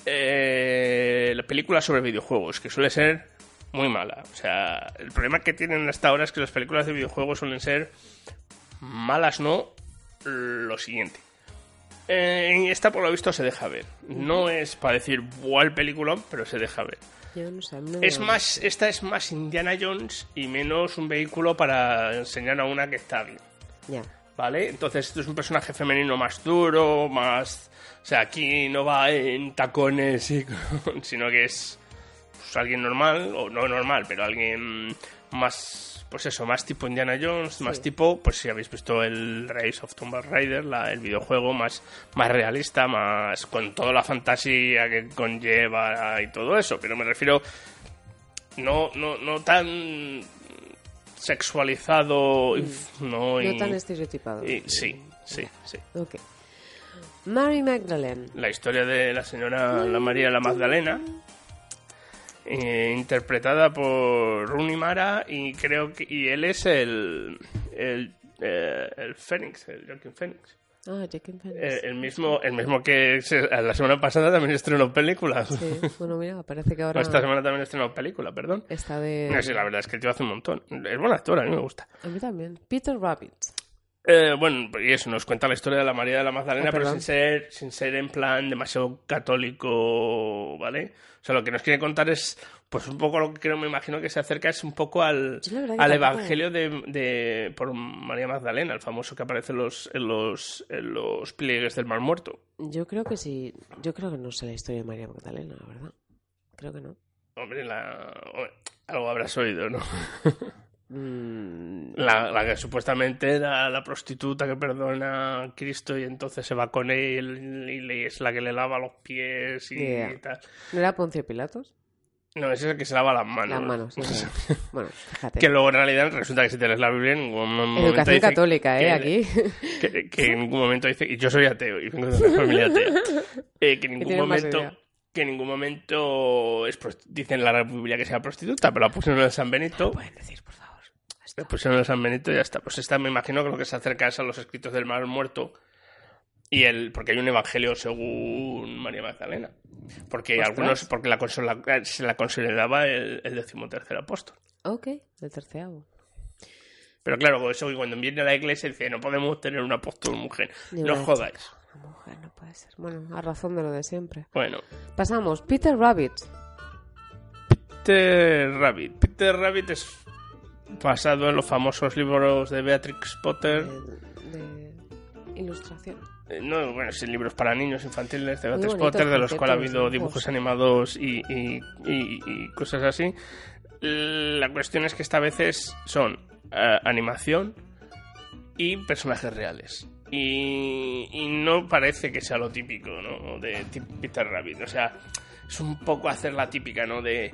eh, la película sobre videojuegos, que suele ser muy mala. O sea, el problema que tienen hasta ahora es que las películas de videojuegos suelen ser malas, no lo siguiente. Eh, esta, por lo visto, se deja ver. No es para decir, ¡buah, el peliculón! Pero se deja ver. A mí Es me- más, esta es más Indiana Jones y menos un vehículo para enseñar a una que está bien. Ya. ¿Vale? Entonces, esto es un personaje femenino más duro, más. O sea, aquí no va en tacones, y sino que es pues, alguien normal, o no normal, pero alguien más. Pues eso, más tipo Indiana Jones, más tipo, pues si habéis visto el Rise of Tomb Raider, la- el videojuego más, más realista, más con toda la fantasía que conlleva y todo eso, pero me refiero no, no, no tan sexualizado, y- no, tan estereotipado. y- sí, sí, sí. Ok. Mary Magdalene. La historia de la señora la María la Magdalena, eh, interpretada por Rooney Mara y creo que y él es el el, eh, el Fénix, el Joaquin Phoenix. Ah, Joaquin Phoenix. Eh, el mismo el mismo que se- la semana pasada también estrenó películas. Sí, bueno, mira, parece que ahora esta semana también estrenó película, perdón. está de... No, la verdad es que el tío hace un montón. Es buen actor, a mí me gusta. A mí también. Peter Rabbit. Eh, bueno, y eso nos cuenta la historia de la María de la Magdalena, Ah, pero sin ser, sin ser en plan demasiado católico, ¿vale? O sea, lo que nos quiere contar es, pues un poco lo que creo, me imagino que se acerca es un poco al, al evangelio de, de- por María Magdalena, el famoso que aparece en los, en los, en los pliegues del Mar Muerto. Yo creo que sí. Yo creo que no sé la historia de María Magdalena, la verdad. Creo que no. Hombre, la, hombre, algo habrás oído, ¿no? La, la que supuestamente era la prostituta que perdona a Cristo y entonces se va con él y le- es la que le lava los pies y Yeah. tal. ¿No era Poncio Pilatos? No, ese es el que se lava las manos. Las manos, sí, sí. Bueno, fíjate. que luego en realidad resulta que si te lees la Biblia en ningún momento Educación dice católica, ¿eh? que- Aquí. Que, que en ningún momento dice, y yo soy ateo y vengo de una familia atea, eh, que en ningún momento... Que en ningún momento es dicen en la Biblia que sea prostituta, pero la pusieron en San Benito. Pueden decir, por favor. La pusieron en el San Benito y ya está. Pues esta me imagino que lo que se acerca es a los escritos del Mar Muerto. Y el, porque hay un evangelio según María Magdalena. Porque Ostras. algunos, porque la, consola- se la consideraba el, el decimotercer apóstol. Ok, el terceavo. Pero claro, eso cuando viene a la iglesia dice, no podemos tener un apóstol mujer. No jodáis. Una mujer no puede ser. Bueno, a razón de lo de siempre. Bueno, Pasamos. Peter Rabbit. Peter Rabbit. Peter Rabbit es basado en los famosos libros de Beatrix Potter. De ilustración. Eh, No, bueno, sí, libros para niños infantiles de Beatrix bonitos, Potter, de los cuales ha habido dibujos animados y, y- y- y cosas así. La cuestión es que esta vez es- son eh, animación y personajes reales. Y, y no parece que sea lo típico, ¿no? De Peter Rabbit. O sea, es un poco hacer la típica, ¿no? De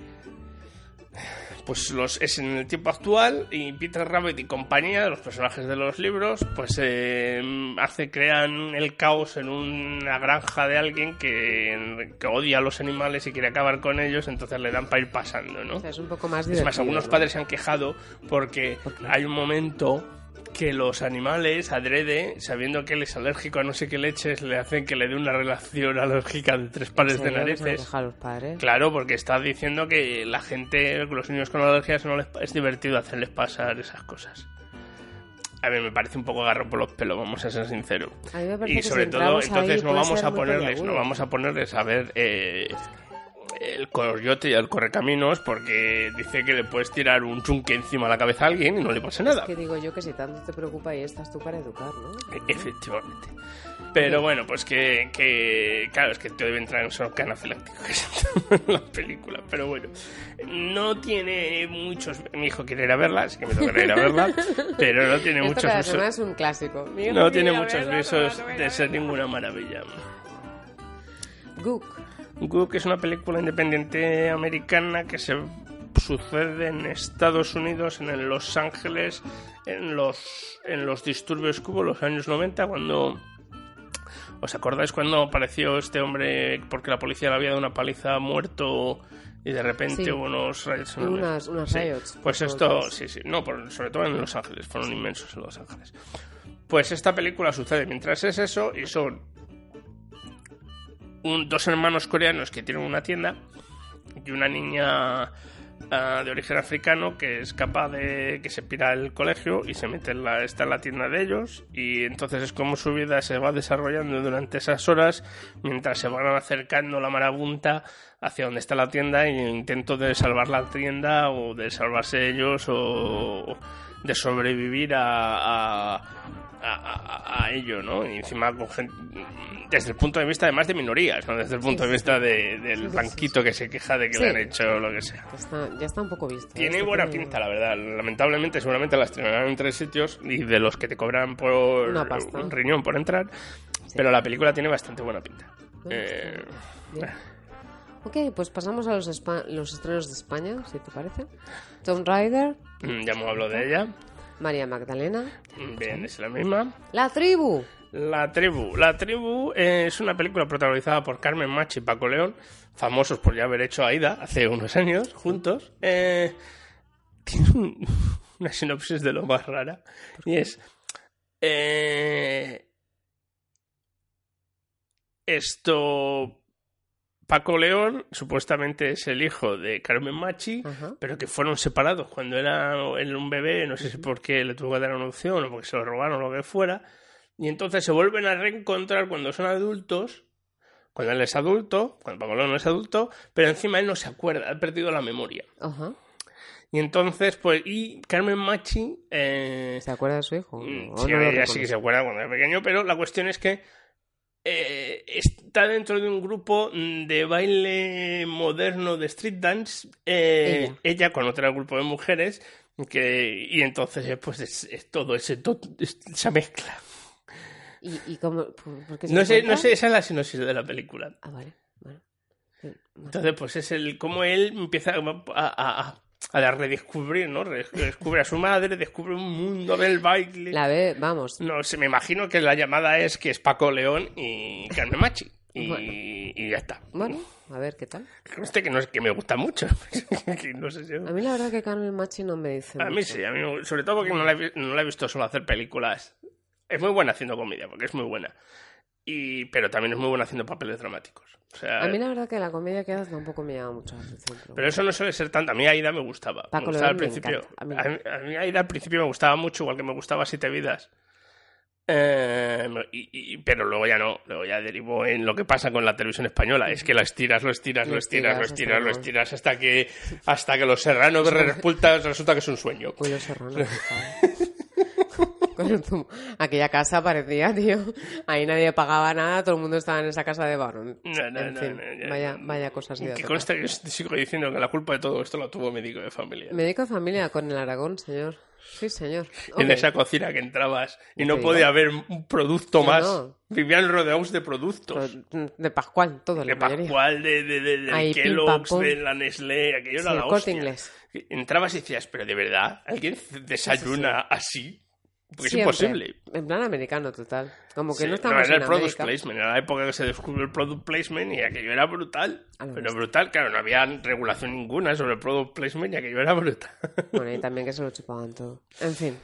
pues los es en el tiempo actual y Peter Rabbit y compañía, los personajes de los libros, pues eh, hace crean el caos en una granja de alguien que, que odia a los animales y quiere acabar con ellos, entonces le dan para ir pasando, ¿no? O sea, es un poco más Es divertido. más, algunos ¿no? padres se han quejado porque hay un momento que los animales, adrede, sabiendo que él es alérgico a no sé qué leches, le hacen que le dé una relación alérgica de tres pares ¿En de narices. quejado los padres? Claro, porque está diciendo que la gente, los niños con alergias, no les es divertido hacerles pasar esas cosas. A mí me parece un poco agarro por los pelos, vamos a ser sinceros. A mí me parece Y que si sobre todo, entonces no vamos a ponerles, no vamos a ponerles a ver eh, el coyote y el correcaminos porque dice que le puedes tirar un chunque encima de la cabeza a alguien y no le pasa nada. Es que digo yo que si tanto te preocupa y estás tú para educar, ¿no? Efectivamente. Pero bueno, pues que, que claro, es que te debe entrar en shock anafiláctico que es en la película. Pero bueno, no tiene muchos. Mi hijo quiere ir a verla, así que me tocará ir a verla. Pero no tiene Esto muchos visos. es un clásico. No tiene muchos verla, visos no, no, no, de ser ninguna maravilla. Gook. Gook es una película independiente americana que se sucede en Estados Unidos, en Los Ángeles, en los, en los disturbios que hubo en los años 90, cuando... ¿Os acordáis cuando apareció este hombre porque la policía le había dado una paliza muerto y de repente Sí. hubo unos riots Y unas- unas Sí. riots Pues esto, sí, sí, no, por- sobre todo en Los Ángeles, fueron inmensos en Los Ángeles. Pues esta película sucede mientras es eso y son dos hermanos coreanos que tienen una tienda y una niña ah, de origen africano que es capaz de que se pira el colegio y se mete en la, está en la tienda de ellos y entonces es como su vida se va desarrollando durante esas horas mientras se van acercando la marabunta hacia donde está la tienda y intento de salvar la tienda o de salvarse ellos o de sobrevivir a, a, a- a- a ello, ¿no? Y encima con desde el punto de vista además de minorías, ¿no? Desde el punto de vista de- del banquito que se queja de que le han hecho lo que sea. Ya está, ya está un poco visto. Tiene Esto buena tiene- pinta, la verdad. Lamentablemente, seguramente la estrenarán en tres sitios y de los que te cobran por Una pasta. un riñón por entrar. Pero la película tiene bastante buena pinta. Eh, Bien. Ok, pues pasamos a los, los estrenos de España, si te parece. Tom Rider, mm, ya hemos hablado de ella. María Magdalena, Bien, es la misma. La Tribu. La tribu. La tribu eh, es una película protagonizada por Carmen Machi y Paco León, famosos por ya haber hecho Aida hace unos años juntos. Eh, tiene un- una sinopsis de lo más rara y es eh, esto Paco León supuestamente es el hijo de Carmen Machi, Ajá. pero que fueron separados cuando era un bebé, no sé si por qué le tuvo que dar una opción o porque se lo robaron o lo que fuera, y entonces se vuelven a reencontrar cuando son adultos, cuando él es adulto, cuando Paco León no es adulto, pero encima él no se acuerda, ha perdido la memoria. Ajá. Y entonces, pues, y Carmen Machi... eh, ¿Se acuerda de su hijo? Mm, ¿O Sí, no lo ella sí que se acuerda cuando era pequeño, pero la cuestión es que eh, está dentro de un grupo de baile moderno de street dance, eh, Ella. ella. con otro grupo de mujeres, que, y entonces eh, pues es, es todo ese to- esa mezcla. ¿Y, y cómo? por- qué se No sé, no sé, esa es la sinopsis de la película. Ah, vale. Sé. Entonces, pues es el cómo él empieza a, a, a- a redescubrir, ¿no? Re- Descubre a su madre, descubre un mundo del baile. La ve, vamos. No sé, me imagino que la llamada es que es Paco León y Carmen Machi. Y, Bueno. y ya está. Bueno, a ver qué tal. Este que no es que me gusta mucho. Que no sé si- A mí la verdad que Carmen Machi no me dice A mí mucho. sí, a mí sobre todo porque no la, he, no la he visto solo hacer películas. Es muy buena haciendo comedia, porque es muy buena. Y, pero también es muy buena haciendo papeles dramáticos. O sea, A mí la verdad que la comedia que hace tampoco me llama mucho la atención. pero Pero eso no suele ser tanto. A mí Aida me gustaba. Paco me gustaba al principio. A mí A Aida al principio me gustaba mucho, igual que me gustaba Siete Vidas. Eh, y- y- pero luego ya no, luego ya derivó en lo que pasa con la televisión española, es que lo estiras, lo estiras, lo estiras, lo estiras lo estiras hasta que hasta que los serranos resulta, resulta que es un sueño. Uy, los serranos, tú, aquella casa parecía, tío. Ahí nadie pagaba nada, todo el mundo estaba en esa casa de varón. No, no, en no, fin, no, vaya, vaya cosas de Que consta que yo sigo diciendo que la culpa de todo esto la tuvo médico de familia. Médico de familia con el Aragón, señor. Sí, señor. En esa cocina que entrabas y no podía haber un producto No, más. no. Vivían rodeados de productos. De Pascual, todo, De la mayoría. Pascual, de, de, de, pim, Kellogg's, de la Nestlé, aquello Sí, era la hostia. Inglés. Entrabas y decías, pero de verdad, ¿alguien desayuna así? Porque es Siempre. imposible. En plan americano, total. Como que Sí, no estamos era en el product América. placement, era la época que se descubrió el product placement y aquello era brutal. Pero brutal, claro, no había regulación ninguna sobre el product placement y aquello era brutal. Bueno, y también que se lo chupaban todo. En fin.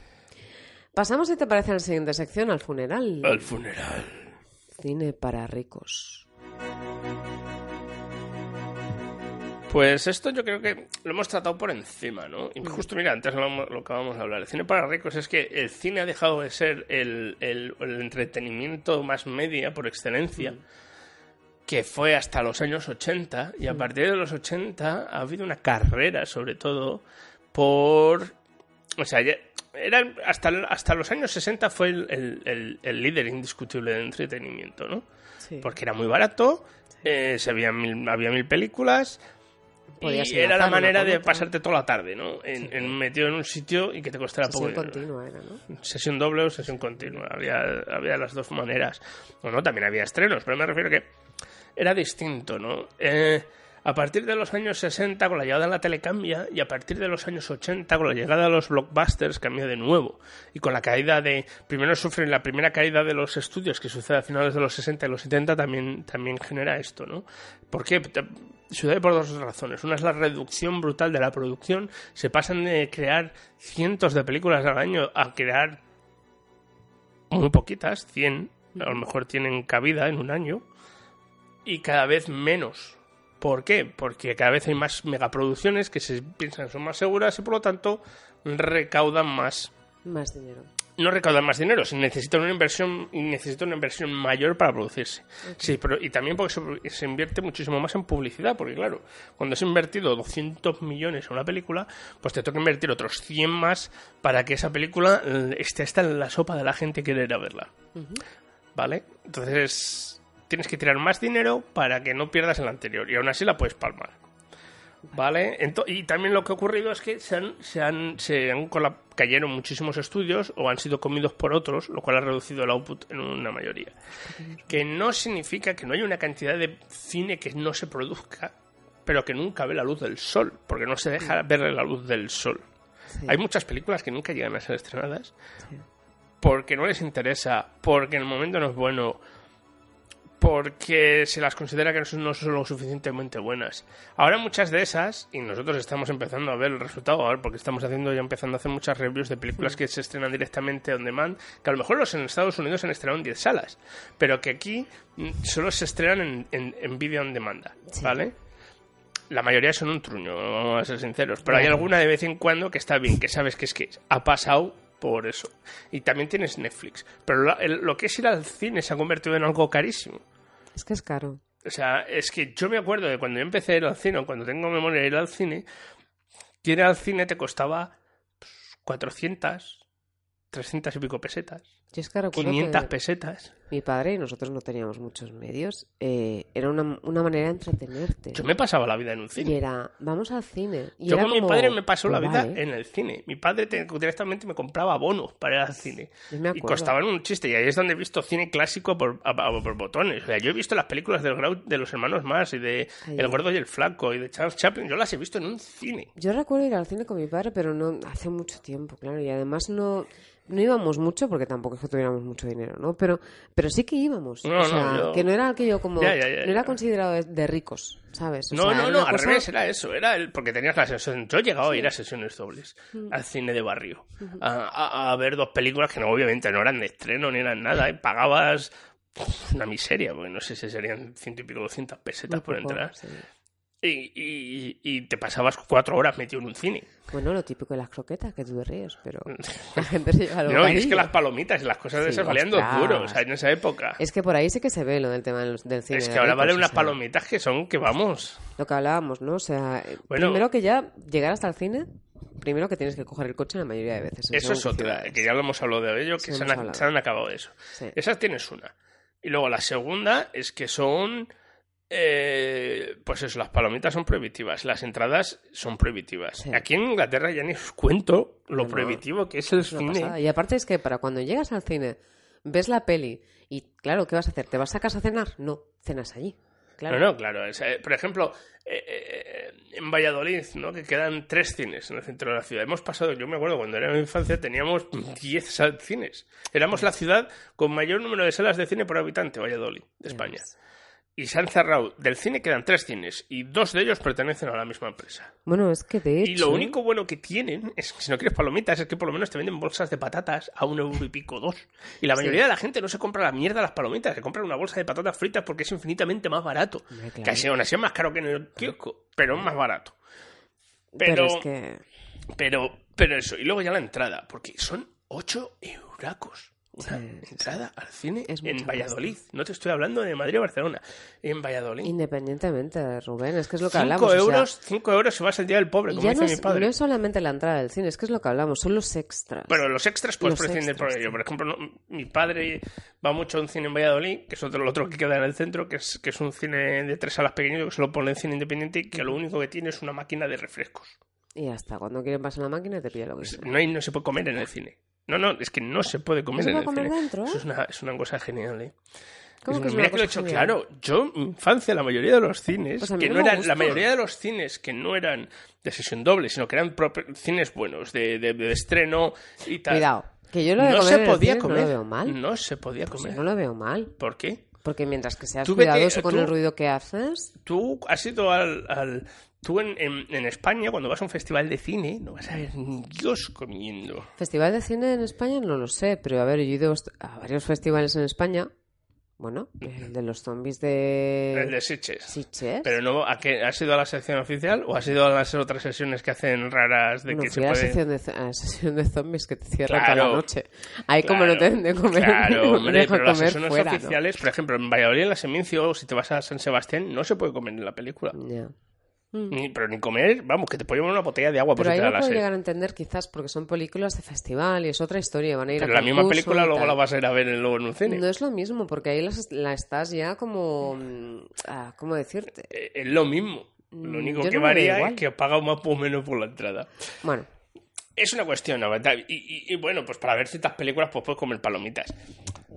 Pasamos, si te parece, a la siguiente sección, al funeral. Al funeral. Cine para ricos. Pues esto yo creo que lo hemos tratado por encima, ¿no? Y justo, mira, antes lo, lo acabamos de hablar. El cine para ricos es que el cine ha dejado de ser el, el- el entretenimiento más media por excelencia, que fue hasta los años 80, y a partir de los 80 ha habido una carrera, sobre todo, por... O sea, ya- eran, hasta, hasta los años 60 fue el, líder indiscutible de entretenimiento, ¿no? Sí. Porque era muy barato, eh, se mil, había mil películas, Podías y era la manera de pasarte toda la tarde, ¿no? En, en- metido en un sitio y que te costara poco Sesión continua era, ¿no? Sesión doble o sesión continua. Había, había las dos maneras. Bueno, también había estrenos, pero me refiero que era distinto, ¿no? Eh, a partir de los años 60, con la llegada de la tele cambia, y a partir de los años 80, con la llegada de los blockbusters, cambia de nuevo. Y con la caída de. Primero sufren la primera caída de los estudios, que sucede a finales de los 60 y los 70, también, también genera esto, ¿no? ¿Por qué? Sucede por dos razones. Una es la reducción brutal de la producción. Se pasan de crear cientos de películas al año a crear muy poquitas, 100, a lo mejor tienen cabida en un año, y cada vez menos. ¿Por qué? Porque cada vez hay más megaproducciones que se piensan son más seguras y por lo tanto recaudan más. Más dinero. No recaudan más dinero, se necesita una inversión y una inversión mayor para producirse. Sí, pero y también porque se, se invierte muchísimo más en publicidad, porque claro, cuando has invertido 200 millones en una película, pues te toca invertir otros 100 más para que esa película eh, esté hasta en la sopa de la gente que quiere ir a verla. ¿Vale? Entonces tienes que tirar más dinero para que no pierdas el anterior y aún así la puedes palmar. ¿Vale? Ento- y también lo que ha ocurrido es que se han, se han, se han cayeron muchísimos estudios o han sido comidos por otros, lo cual ha reducido el output en una mayoría. Que no significa que no haya una cantidad de cine que no se produzca, pero que nunca ve la luz del sol, porque no se deja ver la luz del sol. Hay muchas películas que nunca llegan a ser estrenadas porque no les interesa, porque en el momento no es bueno, porque se las considera que no son, lo suficientemente buenas. Ahora muchas de esas, y nosotros estamos empezando a ver el resultado, a ver, porque estamos haciendo ya empezando a hacer muchas reviews de películas que se estrenan directamente on demand, que a lo mejor los en Estados Unidos se han estrenado en 10 salas, pero que aquí mm, solo se estrenan en, en, en video on demand, ¿vale? La mayoría son un truño, vamos a ser sinceros, pero hay alguna de vez en cuando que está bien, que sabes que es que ha pasado por eso. Y también tienes Netflix. Pero el- lo que es ir al cine se ha convertido en algo carísimo. Es que es caro. O sea, es que yo me acuerdo de cuando yo empecé a ir al cine, o cuando tengo memoria de ir al cine, que ir al cine te costaba pues, 400, 300 y pico pesetas, Yo es que recuerdo 500 que pesetas. mi padre y nosotros no teníamos muchos medios. eh, era una, una manera de entretenerte. Yo me pasaba la vida en un Y cine. era, vamos al cine. Y Yo era con mi padre me pasó la pues vida vale. en el cine. Mi padre te- directamente me compraba abonos para ir al cine. Y costaban un chiste. Y ahí es donde he visto cine clásico por, a- a- por botones. O sea, yo he visto las películas del Grau- de los hermanos Mars y de Ay, El Gordo y el Flaco y de Charles Chaplin. Yo las he visto en un cine. Yo recuerdo ir al cine con mi padre, pero no hace mucho tiempo, claro. Y además no, no íbamos mucho porque tampoco que tuviéramos mucho dinero, ¿no? Pero, pero sí que íbamos. No, o no, sea, yo- que no era aquello como... Ya, ya, ya, no era considerado de, de ricos, ¿sabes? O No, sea, no, no, al cosa- revés, era eso, era el, porque tenías la sesión. Yo he llegado a ir a sesiones dobles, Mm. al cine de barrio, a, a- a ver dos películas que no, obviamente no eran de estreno ni eran nada, y pagabas una miseria, porque no sé si serían ciento y pico, doscientas pesetas Muy por poco, entrar. sí. Y, y- y te pasabas cuatro horas metido en un cine. Bueno, lo típico de las croquetas, que tú te ríes, pero la gente se lleva No, y es que las palomitas y las cosas de Sí, esas valían dos duros, o sea, en esa época. Es que por ahí sí que se ve lo del tema del, del cine. Es que de ahora valen o unas sea, palomitas que son que vamos. Lo que hablábamos, ¿no? O sea, Bueno. primero que ya llegar hasta el cine, primero que tienes que coger el coche la mayoría de veces. Eso es otra, que ya lo hemos hablado de ello, que Sí, se, han, hablado. se han acabado de eso. Sí. Esas tienes una. Y luego la segunda es que son. Eh, pues eso, las palomitas son prohibitivas, las entradas son prohibitivas. Sí. Aquí en Inglaterra ya ni os cuento lo No, prohibitivo que es el cine. pasada. Y aparte es que para cuando llegas al cine, ves la peli y, claro, ¿qué vas a hacer? ¿Te vas a casa a cenar? No, cenas allí. Claro. No, no, claro. eh, por ejemplo, eh, eh, en Valladolid, ¿no? que quedan tres cines en el centro de la ciudad. Hemos pasado, yo me acuerdo cuando era en mi infancia, teníamos 10 sal- cines. Éramos la ciudad con mayor número de salas de cine por habitante, Valladolid, de España. Y se han cerrado. Del cine quedan tres cines y dos de ellos pertenecen a la misma empresa. Bueno, es que de hecho... Y lo único bueno que tienen es que si no quieres palomitas, es que por lo menos te venden bolsas de patatas a un euro y pico, dos. Y la Sí. mayoría de la gente no se compra la mierda las palomitas, se compra una bolsa de patatas fritas porque es infinitamente más barato. Claro. Casi aún así es más caro que en el kiosco, pero es más barato. Pero, Pero, es que... pero, pero eso, y luego ya la entrada, porque son 8 euracos. Una Sí, sí, entrada al cine Es en Valladolid. No te estoy hablando de Madrid o Barcelona. En Valladolid. Independientemente, Rubén, es que es lo que 5 hablamos. o sea, euros, cinco euros si vas el día del pobre, como ya dice no mi padre. no es solamente la entrada del cine, es que es lo que hablamos, son los extras. Bueno, los extras puedes prescindir por ello. Por ejemplo, no- mi padre va mucho a un cine en Valladolid, que es otro, el otro que queda en el centro, que es, que es un cine de tres salas pequeño que se lo pone en cine independiente y que lo único que tiene es una máquina de refrescos. Y hasta cuando quieres pasar la máquina te pilla lo que Pues sea. no, hay, no se puede comer en el cine. No, no, es que no se puede comer ¿No se en puede el comer cine. dentro, eh? Eso es una, es una cosa genial, ¿eh? ¿Cómo Es que es mira una que lo he hecho genial? claro. Yo, en mi infancia, la mayoría de los cines, Pues que no eran, gusta. la mayoría de los cines que no eran de sesión doble, sino que eran cines buenos, de, de- de estreno y tal. Cuidado, que yo lo de no comer se en el podía cine comer. no lo veo mal. No se podía Pues comer. yo no lo veo mal. ¿Por qué? Porque mientras que seas Tú vete- cuidadoso con tú- el ruido que haces, Tú has ido al... al- tú en, en- en España, cuando vas a un festival de cine, no vas a ver ni Dios comiendo. Festival de cine en España no lo sé, pero a ver, yo he ido a varios festivales en España. Bueno, el de los zombies de... El de Sitges. Sitges. Pero no, ¿a qué? ¿has ido a la sección oficial o has ido a las otras sesiones que hacen raras de Bueno, que se fui a la puede... sección de, a la sesión de zombies que te cierran Claro, toda la noche. Ahí como no te Claro, den de comer, Claro, no hombre, pero las sesiones fuera, ¿no? oficiales, por ejemplo, en Valladolid, en la Semincio, o si te vas a San Sebastián, no se puede comer en la película. Ya. Ni- pero ni comer, vamos, que te puede llevar una botella de agua por Pero si ahí te da lo puedo llegar a entender quizás porque son películas de festival y es otra historia, van a ir Pero a la misma película luego la vas a ir a ver en- luego en un cine. No es lo mismo, porque ahí las- la estás ya como... mm, ah, ¿Cómo decirte? Eh, Es lo mismo. Lo Mm, único yo que no varía es que paga más o menos por la entrada. Bueno, Es una cuestión. Y, y- y bueno, pues para ver ciertas películas, pues puedes comer palomitas.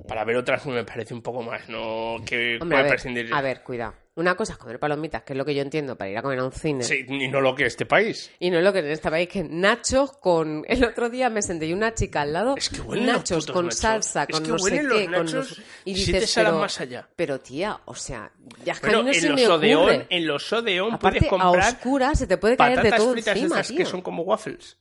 Para ver otras me parece un poco más, ¿no? Que hombre, a ver, prescindir. a ver, cuidado. Una cosa es comer palomitas, que es lo que yo entiendo para ir a comer a un cine. Sí, y no lo que este país. Y no lo que en este país, que nachos con... El otro día me senté y una chica al lado, Es que los nachos con nachos. salsa, Es con que no sé los qué, con sé- Y siete dices, salas pero, más allá. pero tía, o sea, ya es que Bueno, no se en me los Odeón, ocurre. en los Odeón Aparte, puedes comprar a oscuras se te puede caer de patatas todo fritas encima, esas tío. que son como waffles.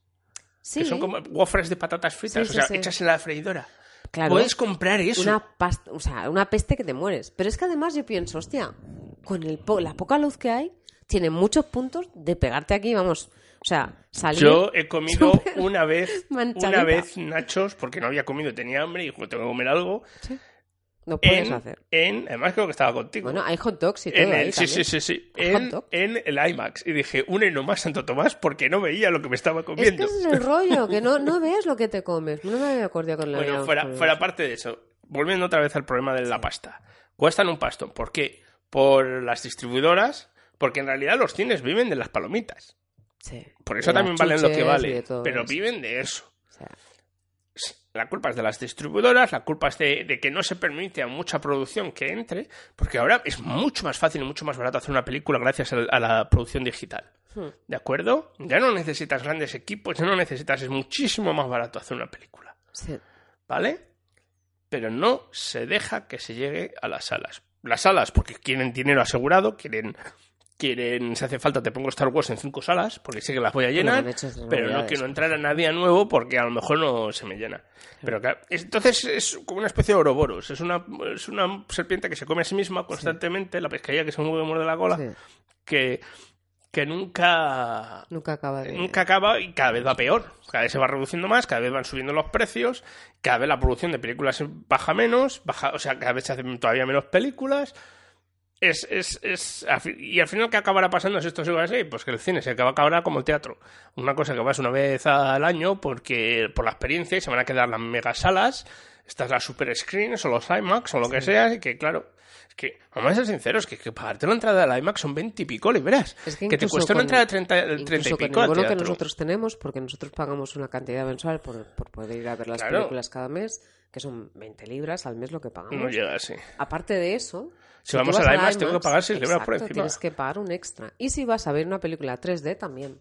Sí, Que son como waffles de patatas fritas, Sí, o sea, sí. hechas en la freidora. Claro. Puedes comprar eso. Una pasta, o sea, una peste que te mueres. Pero es que además yo pienso, hostia, con el po- la poca luz que hay, tiene muchos puntos de pegarte aquí, vamos. O sea, salir. Yo he comido una vez, manchadita. una vez nachos porque no había comido, tenía hambre y dijo, tengo que comer algo. No puedes En, hacer. en, además creo que estaba contigo. Bueno, hay hot dogs y todo en el, ahí sí, sí, sí, En, el IMAX. Y dije, un eno más Santo Tomás porque no veía lo que me estaba Es que comiendo. es el rollo, que no, no ves lo que te comes. No me había acordado con la Bueno, fuera, fuera eso. parte de eso, volviendo otra vez al problema de la pasta. Cuestan un pastón. ¿Por qué? Por las distribuidoras, porque en realidad los cines viven de las palomitas. Sí. Por eso también valen lo que todo Pero eso. viven de eso. O sea, La culpa es de las distribuidoras, la culpa es de, de que no se permite a mucha producción que entre, porque ahora es mucho más fácil y mucho más barato hacer una película gracias a, a la producción digital. Hmm. ¿De acuerdo? Ya no necesitas grandes equipos, ya no necesitas, es muchísimo más barato hacer una película. sí. ¿Vale? Pero no se deja que se llegue a las salas. Las salas, porque quieren dinero asegurado, quieren, quieren, si hace falta, te pongo Star Wars en cinco salas, porque sé que las voy a llenar, hecho pero no quiero entrar a nadie nuevo porque a lo mejor no se me llena. Pero claro, es- entonces es como una especie de Ouroboros, es una, es una serpiente que se come a sí misma constantemente, la pescadilla que se mueve muerde la cola, Sí. que, que nunca Nunca acaba de... nunca acaba y cada vez va peor. Cada vez se va reduciendo más, cada vez van subiendo los precios, cada vez la producción de películas baja menos, baja, o sea, cada vez se hacen todavía menos películas. Es, es, es, al y al final, ¿qué acabará pasando si esto sigue así? Pues que el cine se acaba acabará como el teatro. Una cosa que vas una vez al año porque por la experiencia y se van a quedar las megasalas, estas las super screens o los IMAX o lo que sea, y que claro, es que, vamos a ser sinceros, que, que pagarte la entrada del IMAX son 20 y pico libras. Es que, que, te cuesta una con- entrada de 30, 30 y con pico el al bono que nosotros tenemos, porque nosotros pagamos una cantidad mensual por, por poder ir a ver las Claro. películas cada mes, que son 20 libras al mes lo que pagamos. No llega así. Aparte de eso, Si vamos a la IMAX, tengo que pagar 6 libras por encima. Tienes que pagar un extra. Y si vas a ver una película 3D también.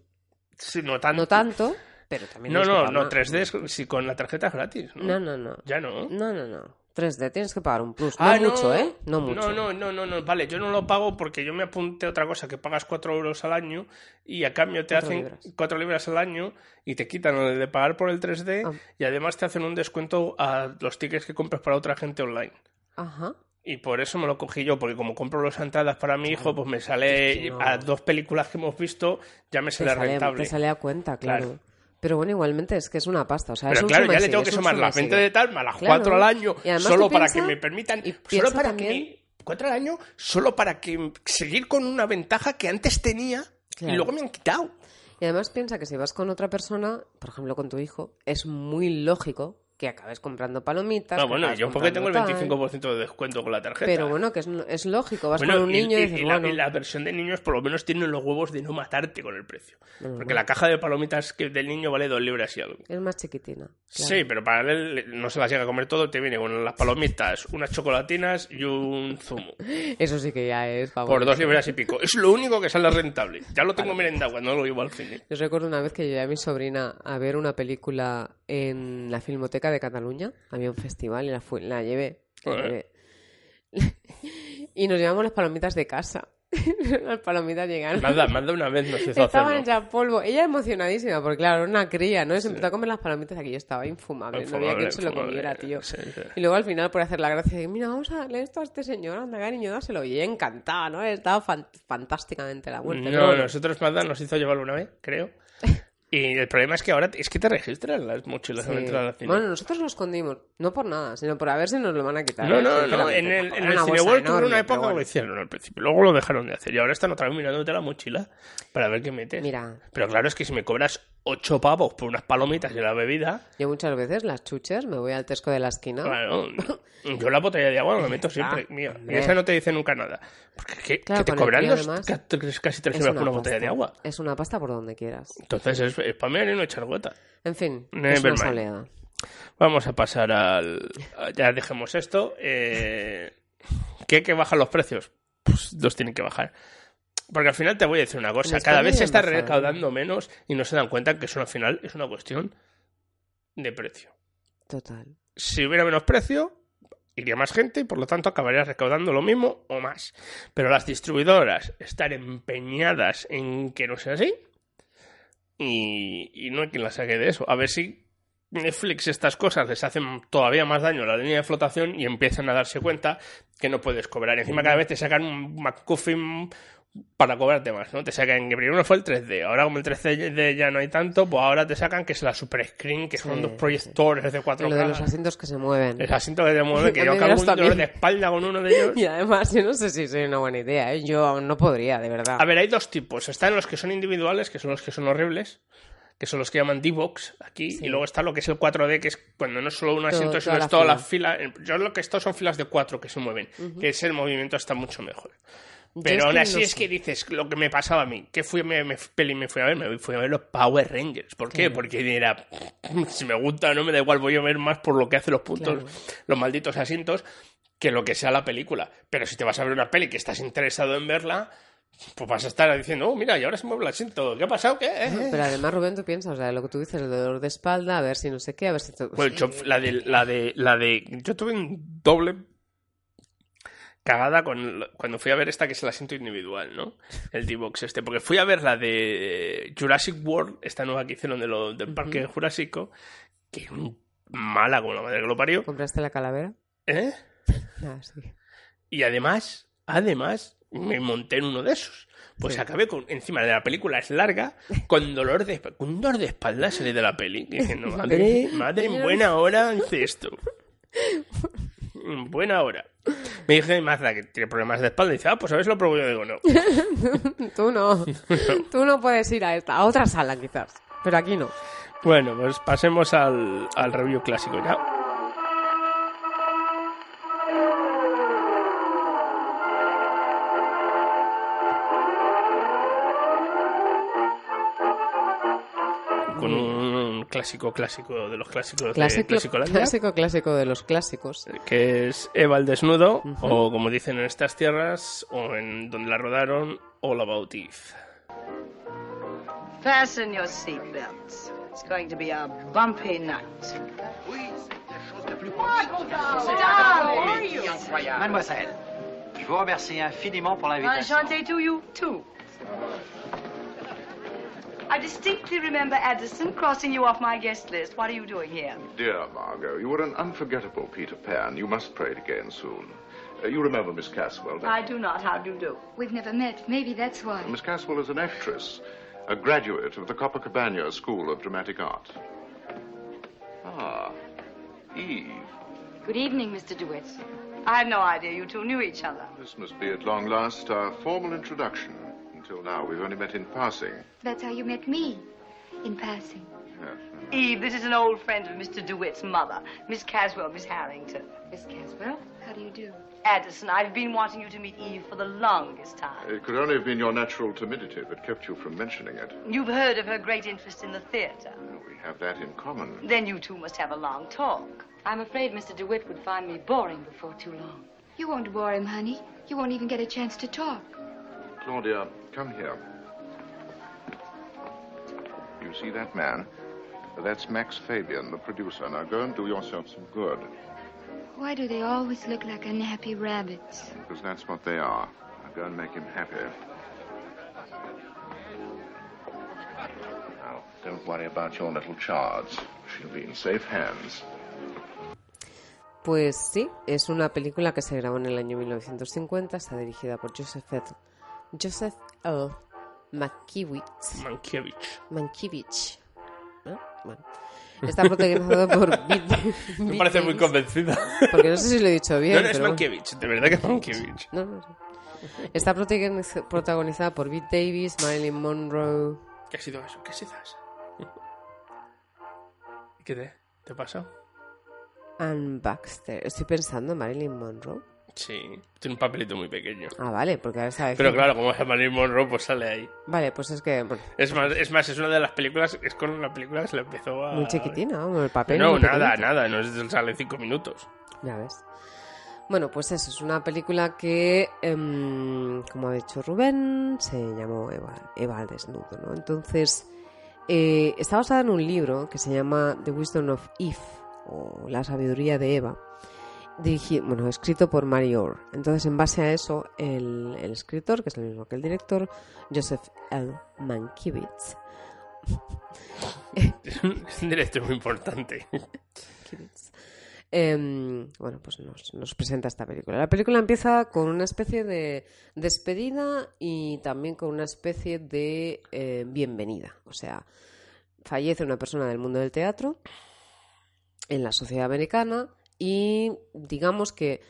Sí, no tanto. No tanto, pero también No, no, no, una- 3D es si con la tarjeta es gratis. ¿no? No, no, no. Ya no. No, no, no. 3D tienes que pagar un plus. No Ah, mucho, ¿eh? No mucho. No, no, no, no, no, vale, yo no lo pago porque yo me apunté a otra cosa, que pagas 4 euros al año y a cambio te Cuatro hacen libras. 4 libras al año y te quitan el de pagar por el 3D Ah. y además te hacen un descuento a los tickets que compras para otra gente online. Ajá. Y por eso me lo cogí yo, porque como compro las entradas para mi hijo, pues me sale no. a dos películas que hemos visto, ya me Te sale, sale, rentable. te sale a cuenta, claro. Claro. Pero bueno, igualmente es que es una pasta. O sea, es Pero un claro, ya le tengo que sumar suma las y 20 sigue. de tal, más las Claro. 4 al año, solo para piensa- que me permitan, y solo para también- que cuatro al año, solo para que seguir con una ventaja que antes tenía y luego me han quitado. Y además piensa que si vas con otra persona, por ejemplo con tu hijo, es muy lógico que acabes comprando palomitas. Ah, que bueno, yo porque tengo el comprando tal. 25% de descuento con la tarjeta. Pero bueno, que es, es lógico. Vas Bueno, con un y- niño y, y, dices, la, bueno, y la versión de niños por lo menos tiene los huevos de no matarte con el precio. Bueno, Porque la caja de palomitas que del niño vale dos libras y algo. es más chiquitina. claro. Sí, pero para él no se las llega a comer todo, te viene con las palomitas, unas chocolatinas y un zumo. Eso sí que ya es Por favorito. dos libras y pico. Es lo único que sale rentable. Ya lo tengo merendado cuando lo llevo al cine. Yo recuerdo una vez que llevé a mi sobrina a ver una película en la Filmoteca de Cataluña. Había un festival y la, fui- la llevé. la llevé. y nos llevamos las palomitas de casa. las palomitas llegaron. Manda, manda una vez nos hizo Estaban hechas polvo. Ella emocionadísima, porque claro, era una cría, ¿no? Se empezó a comer las palomitas aquí. Yo estaba infumable. no había quien se lo infumable. comiera, tío. Sí, sí. Y luego al final, por hacer la gracia, dije, mira, vamos a darle esto a este señor, anda, cariño, dáselo. Y ella encantada, ¿no? Estaba fan- fantásticamente la pero No, bueno. nosotros Manda nos hizo llevarlo una vez, creo. Y el problema es que ahora es que te registran las mochilas Sí. cine. Bueno, nosotros lo escondimos, no por nada, sino por a ver si nos lo van a quitar. No, no, no, en el, en el Cineworld tuvo una época que bueno. lo hicieron al principio, luego lo dejaron de hacer y ahora están otra vez mirándote la mochila para ver qué metes. Mira. Pero claro, es que si me cobras ocho pavos por unas palomitas y la bebida, Yo muchas veces las chuches me voy al Tesco de la esquina. claro, yo la botella de agua me meto siempre, Ah, mía, y esa no te dice nunca nada. Porque ¿qué, Claro, que te cobran además, ca- casi tres Es euros por una botella de agua. Es una pasta por donde quieras. Entonces es, mí y no echar gota. En fin, es una mind. soleada. Vamos a pasar al. Ya dejemos esto. Eh... ¿Qué que bajan los precios? Pues los tienen que bajar. Porque al final te voy a decir una cosa. Cada vez se está bajado. recaudando menos y no se dan cuenta que eso al final es una cuestión de precio. Total. Si hubiera menos precio, iría más gente y por lo tanto acabaría recaudando lo mismo o más. Pero las distribuidoras están empeñadas en que no sea así y, y no hay quien la saque de eso. A ver si Netflix estas cosas les hacen todavía más daño a la línea de flotación y empiezan a darse cuenta que no puedes cobrar. Encima cada vez te sacan un McCuffin para cobrarte más, ¿no? Te sacan que primero fue el 3D, ahora como el 3D ya no hay tanto, pues ahora te sacan que es la super screen, que son Sí, dos proyectores de Y 4K. lo de los asientos que se mueven. El asiento que te mueve, que yo acabo un dolor de espalda con uno de ellos. Y además, yo no sé si soy una buena idea, ¿eh? Yo no podría, de verdad. A ver, hay dos tipos. Están los que son individuales, que son los que son horribles, que son los que llaman D-Box aquí, Sí. y luego está lo que es el 4D, que es cuando no es solo un asiento, toda sino la es toda la fila. fila. Yo lo que esto son filas de cuatro que se mueven, que ese el movimiento está mucho mejor. Pero aún así es que dices lo que me pasaba a mí. ¿Qué fui, me, me- peli me fui a ver? Me fui a ver los Power Rangers. ¿Por qué? Claro. Porque era, si me gusta o no me da igual, voy a ver más por lo que hace los puntos, Claro. los malditos asientos, que lo que sea la película. Pero si te vas a ver una peli que estás interesado en verla, pues vas a estar diciendo, oh, mira, y ahora se mueve el asiento. ¿Qué ha pasado? ¿Qué? Pero además, Rubén, tú piensas, o sea, lo que tú dices, el dolor de espalda, a ver si no sé qué, a ver si... tú- Pues yo, la de, la de, la de, yo tuve un doble cagada con, cuando fui a ver esta que es el asiento individual, ¿no? El D-Box este, porque fui a ver la de Jurassic World, esta nueva que hicieron de lo, del parque jurásico, que es mala como la madre que lo parió, ¿Compraste la calavera? ¿eh? Ah, sí. Y además, además, me monté en uno de esos. pues Sí. acabé con, encima de la película, es larga, con dolor de con un dolor de espalda salí de la peli, diciendo, madre, madre, en buena hora hice esto. En buena hora. Me dije Mazda que tiene problemas de espalda y dice, ah, pues a ver si lo pruebo yo. Digo, no. Tú no. Tú no puedes ir a esta, a otra sala quizás. Pero aquí no. Bueno, pues pasemos al, al review clásico ya. Clásico clásico de los clásicos de Clásico, Clasicolandia, clásico, clásico de los clásicos. que es Eva el desnudo, o como dicen en estas tierras, o en donde la rodaron, All About Eve. Fasten your seatbelts. It's going to be a bumpy night. Mademoiselle, je vous remercie infiniment pour l'invitation. Enchanté to you, too. I distinctly remember Addison crossing you off my guest list. What are you doing here? Dear Margot, you were an unforgettable Peter Pan. You must play it again soon. Uh, you remember Miss Caswell, don't I do not. How do you do? We've never met. Maybe that's why. Miss Caswell is an actress, a graduate of the Copacabana School of Dramatic Art. Ah, Eve. Good evening, Mr. DeWitt. I had no idea you two knew each other. This must be at long last our formal introduction. Until now, we've only met in passing. That's how you met me. In passing. Yes. Eve, this is an old friend of Mr. DeWitt's mother, Miss Caswell, Miss Harrington. Miss Caswell, how do you do? Addison, I've been wanting you to meet Eve for the longest time. It could only have been your natural timidity that kept you from mentioning it. You've heard of her great interest in the theater. We have that in common. Then you two must have a long talk. I'm afraid Mr. DeWitt would find me boring before too long. You won't bore him, honey. You won't even get a chance to talk. Claudia, come here. You see that man? That's Max Fabian, the producer. Now go and do yourself some good, Why do they always look like unhappy rabbits? because that's what they are. Now go and make him happy. Now, don't worry about your little charge. She'll be in safe hands. Pues sí, es una película que se grabó en el año 1950, está dirigida por Joseph L. Joseph L. Mankiewicz. Mankiewicz. Mankiewicz. ¿no? Bueno. Está protagonizado por Pete- Me parece muy convencida. Porque no sé si lo he dicho bien. No, no, es pero. Mankiewicz, de verdad que es Mankiewicz. No, no. Está protagoniz- protagonizada por Pete Davis, Marilyn Monroe. ¿Qué ha sido eso? ¿Qué ha sido eso? ¿Qué te, te pasa? Ann Baxter. Estoy pensando en Marilyn Monroe. Sí, tiene un papelito muy pequeño. Ah, vale, porque ahora sabes. Pero claro, como es Marilyn Monroe, pues sale ahí. Vale, pues es que. bueno, Es más, es más, es una de las películas, es con la película que se le empezó a... muy chiquitina, vamos, el papel. No, nada, pequeñito. nada, no es, sale cinco minutos. Ya ves. Bueno, pues eso, es una película que, em, como ha dicho Rubén, se llamó Eva, Eva al desnudo, ¿no? Entonces, eh, está basada en un libro que se llama The Wisdom of Eve, o La sabiduría de Eva, bueno, escrito por Mary Orr. Entonces, en base a eso, el, el escritor, que es el mismo que el director, Joseph L. Mankiewicz, Es un, director muy importante. Em, bueno, pues nos, nos presenta esta película. La película empieza con una especie de despedida y también con una especie de eh, bienvenida. O sea, fallece una persona del mundo del teatro en la sociedad americana y digamos que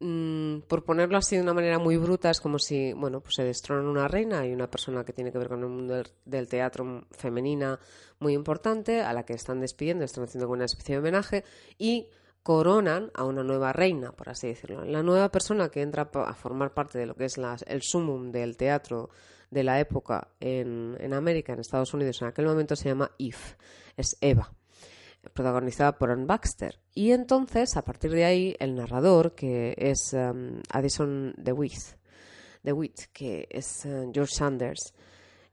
mm, por ponerlo así de una manera muy bruta es como si bueno pues se destronan una reina y una persona que tiene que ver con el mundo del, teatro femenina muy importante a la que están despidiendo están haciendo una especie de homenaje y coronan a una nueva reina por así decirlo. La nueva persona que entra a formar parte de lo que es la- el sumum del teatro de la época en, en América en Estados Unidos en aquel momento se llama Eve es Eva protagonizada por Ann Baxter. Y entonces, a partir de ahí, el narrador, que es um, Addison DeWitt, DeWitt, que es eh, George Sanders,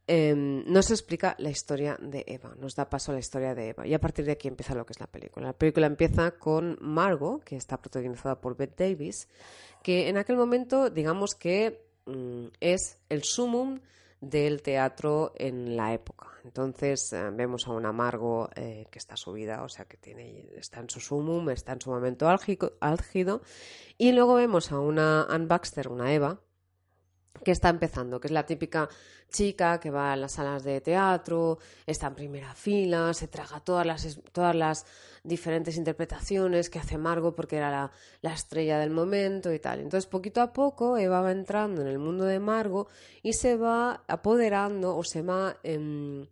em, nos explica la historia de Eva, nos da paso a la historia de Eva. Y a partir de aquí empieza lo que es la película. La película empieza con Margot, que está protagonizada por Bette Davis, que en aquel momento, digamos que mm, es el sumum del teatro en la época. Entonces eh, vemos a una Margot eh, que está subida, o sea que tiene, está en su sumum, está en su momento álgico- álgido, y luego vemos a una Anne Baxter, una Eva, que está empezando, que es la típica chica que va a las salas de teatro, está en primera fila, se traga todas las, todas las diferentes interpretaciones que hace Margot porque era la, la estrella del momento y tal. Entonces, poquito a poco, Eva va entrando en el mundo de Margot y se va apoderando o se va em,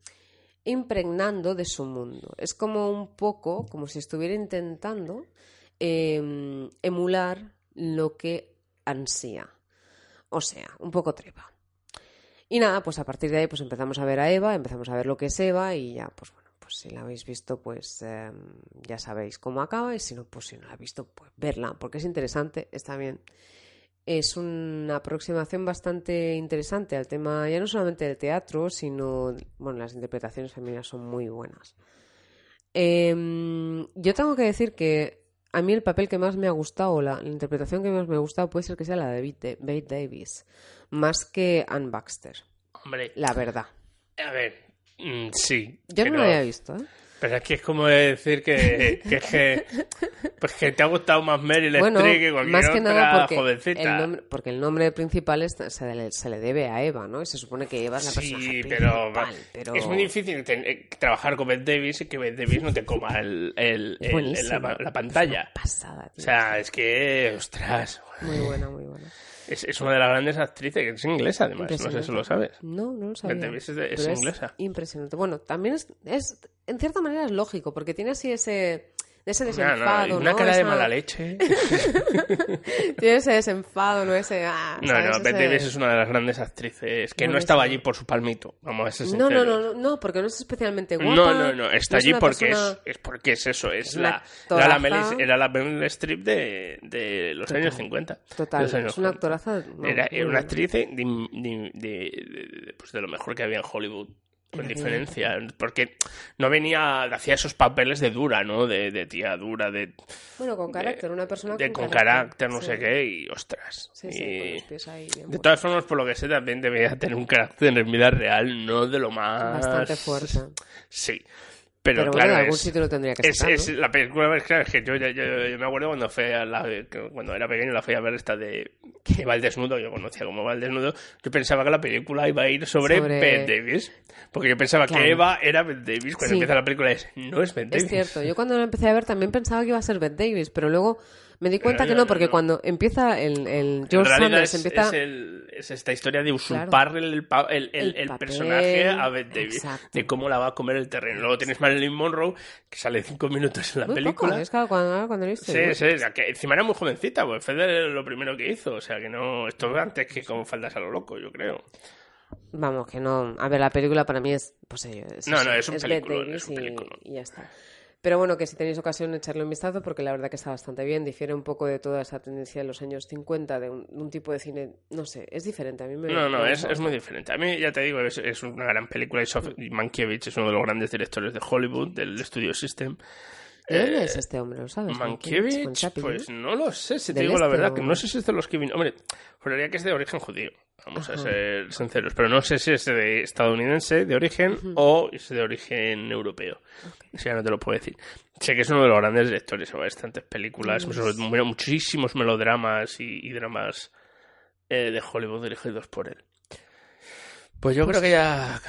impregnando de su mundo. Es como un poco, como si estuviera intentando em, emular lo que ansía. O sea, un poco trepa. Y nada, pues a partir de ahí pues empezamos a ver a Eva, empezamos a ver lo que es Eva y ya, pues bueno, pues si la habéis visto, pues eh, ya sabéis cómo acaba y si no, pues si no la habéis visto, pues verla, porque es interesante, está bien. Es una aproximación bastante interesante al tema, ya no solamente del teatro, sino, bueno, las interpretaciones femeninas son muy buenas. Em, yo tengo que decir que a mí el papel que más me ha gustado, o la, la interpretación que más me ha gustado, puede ser que sea la de Bette Davis, más que Anne Baxter. Hombre, La verdad. a ver, mm, sí. Yo no lo había visto, ¿eh? Pero es que es como decir que, que, es que, pues que te ha gustado más Meryl Bueno, Streep que cualquier más que otra nada porque jovencita. el, nombre, porque el nombre principal es- se, le, se le debe a Eva, ¿no? Y se supone que Eva es la Sí, personaje pero, principal, pero... es muy difícil ten- eh, trabajar con Bette Davis y que Bette Davis no te coma el, el- Es la, la pantalla. pasada, O sea, es que, ostras, Muy buena, muy buena. Es, es una de las grandes actrices, que es inglesa además, no sé si lo sabes. No, no lo sabía. Es, es inglesa. impresionante. Bueno, también es, es, en cierta manera es lógico, porque tiene así ese, ese No, no, desenfado, y una ¿no? cara de Esa- mala leche. tiene ese desenfado, ¿no? Ese... ah, No, ¿sabes? no, Bette Ese- Davis es una de las grandes actrices que no estaba allí por su palmito. Vamos a ser No, no, no, no, no, porque no es especialmente guapa. No, no, no, está es allí una porque persona- es, es porque es eso, es, es la, era la. Meryl, era la Meryl Streep de, de los Total, años 50. Total, de años es una 40. actoraza. Era, era una actriz de, de, de- de- pues de lo mejor que había en Hollywood. Con diferencia, porque no venía, hacía esos papeles de dura, ¿no? De, de tía dura, de, Bueno, con carácter, una persona de- con, con carácter, no sí. sé qué, y ostras. Sí, sí, Y- con los pies ahí bien de todas formas, por lo que sé, también debería tener un carácter en vida real, no de lo más... Bastante fuerte. Sí. Pero, Pero, claro, bueno, algún es, sitio lo tendría que es, sacar, es ¿no? la película, es claro, es que yo, yo, yo- yo me acuerdo cuando fue a la, cuando era pequeño la fui a ver esta de que va al desnudo, yo conocía como va al desnudo, yo pensaba que la película iba a ir sobre, Sobre- Bette Davis, porque yo pensaba Claro. que Eva era Bette Davis, cuando Sí. empieza la película es, no es Es Davis. cierto, yo cuando lo empecé a ver también pensaba que iba a ser Bette Davis, pero luego me di cuenta no, que no, no, porque no. cuando empieza el, el George Sanders es, empieza... es el- es esta historia de usurpar el, pa- el, el- El el papel, personaje a exacto. de cómo la va a comer el terreno. Luego tienes Marilyn Monroe, que sale cinco minutos en la Muy película. poco, es claro, cuando, cuando lo viste, Sí, ¿no? sí, que encima era muy jovencita, pues fue de lo primero que hizo, o sea que no, esto antes que como faldas a lo loco, yo creo. Vamos, que no... A ver, la película para mí es... Pues es, No, eso, no, es un peliculón, Davis es un peliculón. y ya está. Pero bueno, que si tenéis ocasión echarle un vistazo, porque la verdad que está bastante bien, difiere un poco de toda esa tendencia de los años 50, de un, un tipo de cine, no sé, es diferente. A mí me No, no, me es, es muy diferente. A mí, ya te digo, es, es una gran película y Sof- y Mankiewicz es uno de los grandes directores de Hollywood, del Studio System. ¿De dónde Eh, es este hombre? ¿Lo sabes? Mankiewicz, Mankiewicz, pues no lo sé, si te ¿Del digo la este verdad, o- que no sé si es de los que vino. Hombre, juraría que es de origen judío, vamos a ser sinceros, pero no sé si es de estadounidense de origen o es de origen europeo. Eso ya no te lo puedo decir. Sé que es uno de los grandes directores, bastantes películas, sobre- mu- muchísimos melodramas y, y dramas eh, de Hollywood dirigidos por él. Pues yo Pues- creo que ya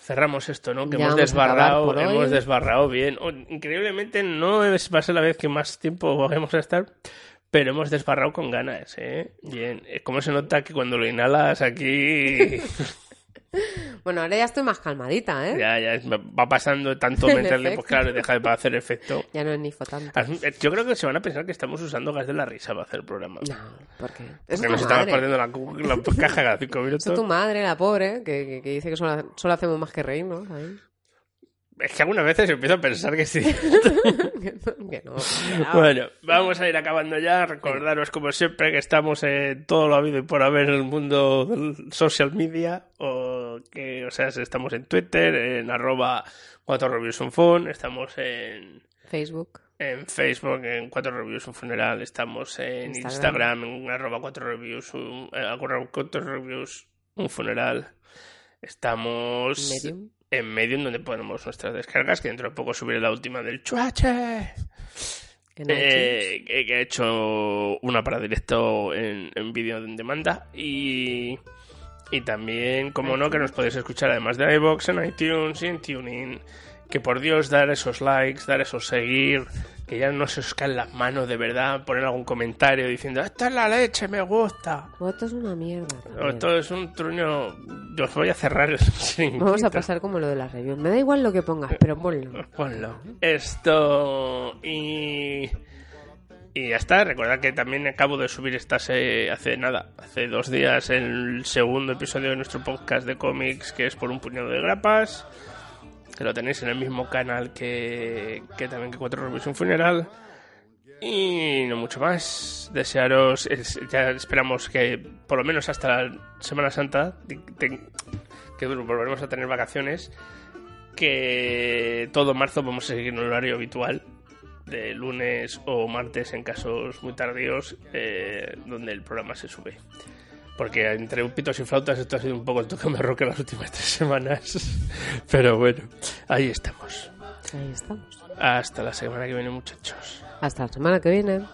cerramos esto, ¿no? Que Ya hemos desbarrado, hemos desbarrado bien. Oh, increíblemente no es, va a ser la vez que más tiempo vamos a estar, pero hemos desbarrado con ganas, ¿eh? Bien. Eh, ¿Cómo se nota que cuando lo inhalas aquí Bueno, ahora ya estoy más calmadita, ¿eh? ya, ya va pasando tanto meterle, pues claro, deja de hacer efecto. Ya no es ni tanto. Yo creo que se van a pensar que estamos usando gas de la risa para hacer el programa. No, ¿por qué? Porque nos estamos perdiendo la, la caja cada cinco minutos. Es tu madre, la pobre, que, que- que dice que solo, solo hacemos más que reírnos. ahí. Es que algunas veces empiezo a pensar que sí. que no. Bueno, vamos a ir acabando ya. Recordaros, como siempre, que estamos en todo lo habido y por haber en el mundo del social media. O que, o sea, estamos en Twitter, en arroba 4 reviews un phone, estamos en, Facebook. en Facebook, en 4 reviews un funeral, estamos en Instagram. Instagram, en arroba 4 reviews un, eh, arroba 4 reviews un funeral. Estamos Medium. En Medium, donde ponemos nuestras descargas, que dentro de poco subiré la última del Chuache. Eh, que, que he hecho una para directo en, en vídeo en demanda y, Y también, como no, que nos podéis escuchar además de iVoox en iTunes y en TuneIn. Que por Dios, dar esos likes, dar esos seguir, que ya no se os cae en las manos de verdad, poner algún comentario diciendo, esta es la leche, me gusta. O esto es una mierda. O esto es un truño, yo os voy a cerrar el chiringuito. Vamos a pasar como lo de las reviews. Me da igual lo que pongas, pero ponlo. Ponlo. Esto y... Y ya está, recordad que también acabo de subir esta se- hace nada, hace dos días, el segundo episodio de nuestro podcast de cómics, que es por un puñado de grapas, que lo tenéis en el mismo canal que, que también que Cuatro Reviews un Funeral. Y no mucho más. Desearos, es- ya esperamos que por lo menos hasta la Semana Santa, te- que volveremos a tener vacaciones, que todo marzo vamos a seguir en el horario habitual de lunes o martes en casos muy tardíos eh, donde el programa se sube porque entre pitos y flautas esto ha sido un poco el toque me roque las últimas tres semanas pero bueno ahí estamos Ahí estamos. hasta la semana que viene muchachos Hasta la semana que viene.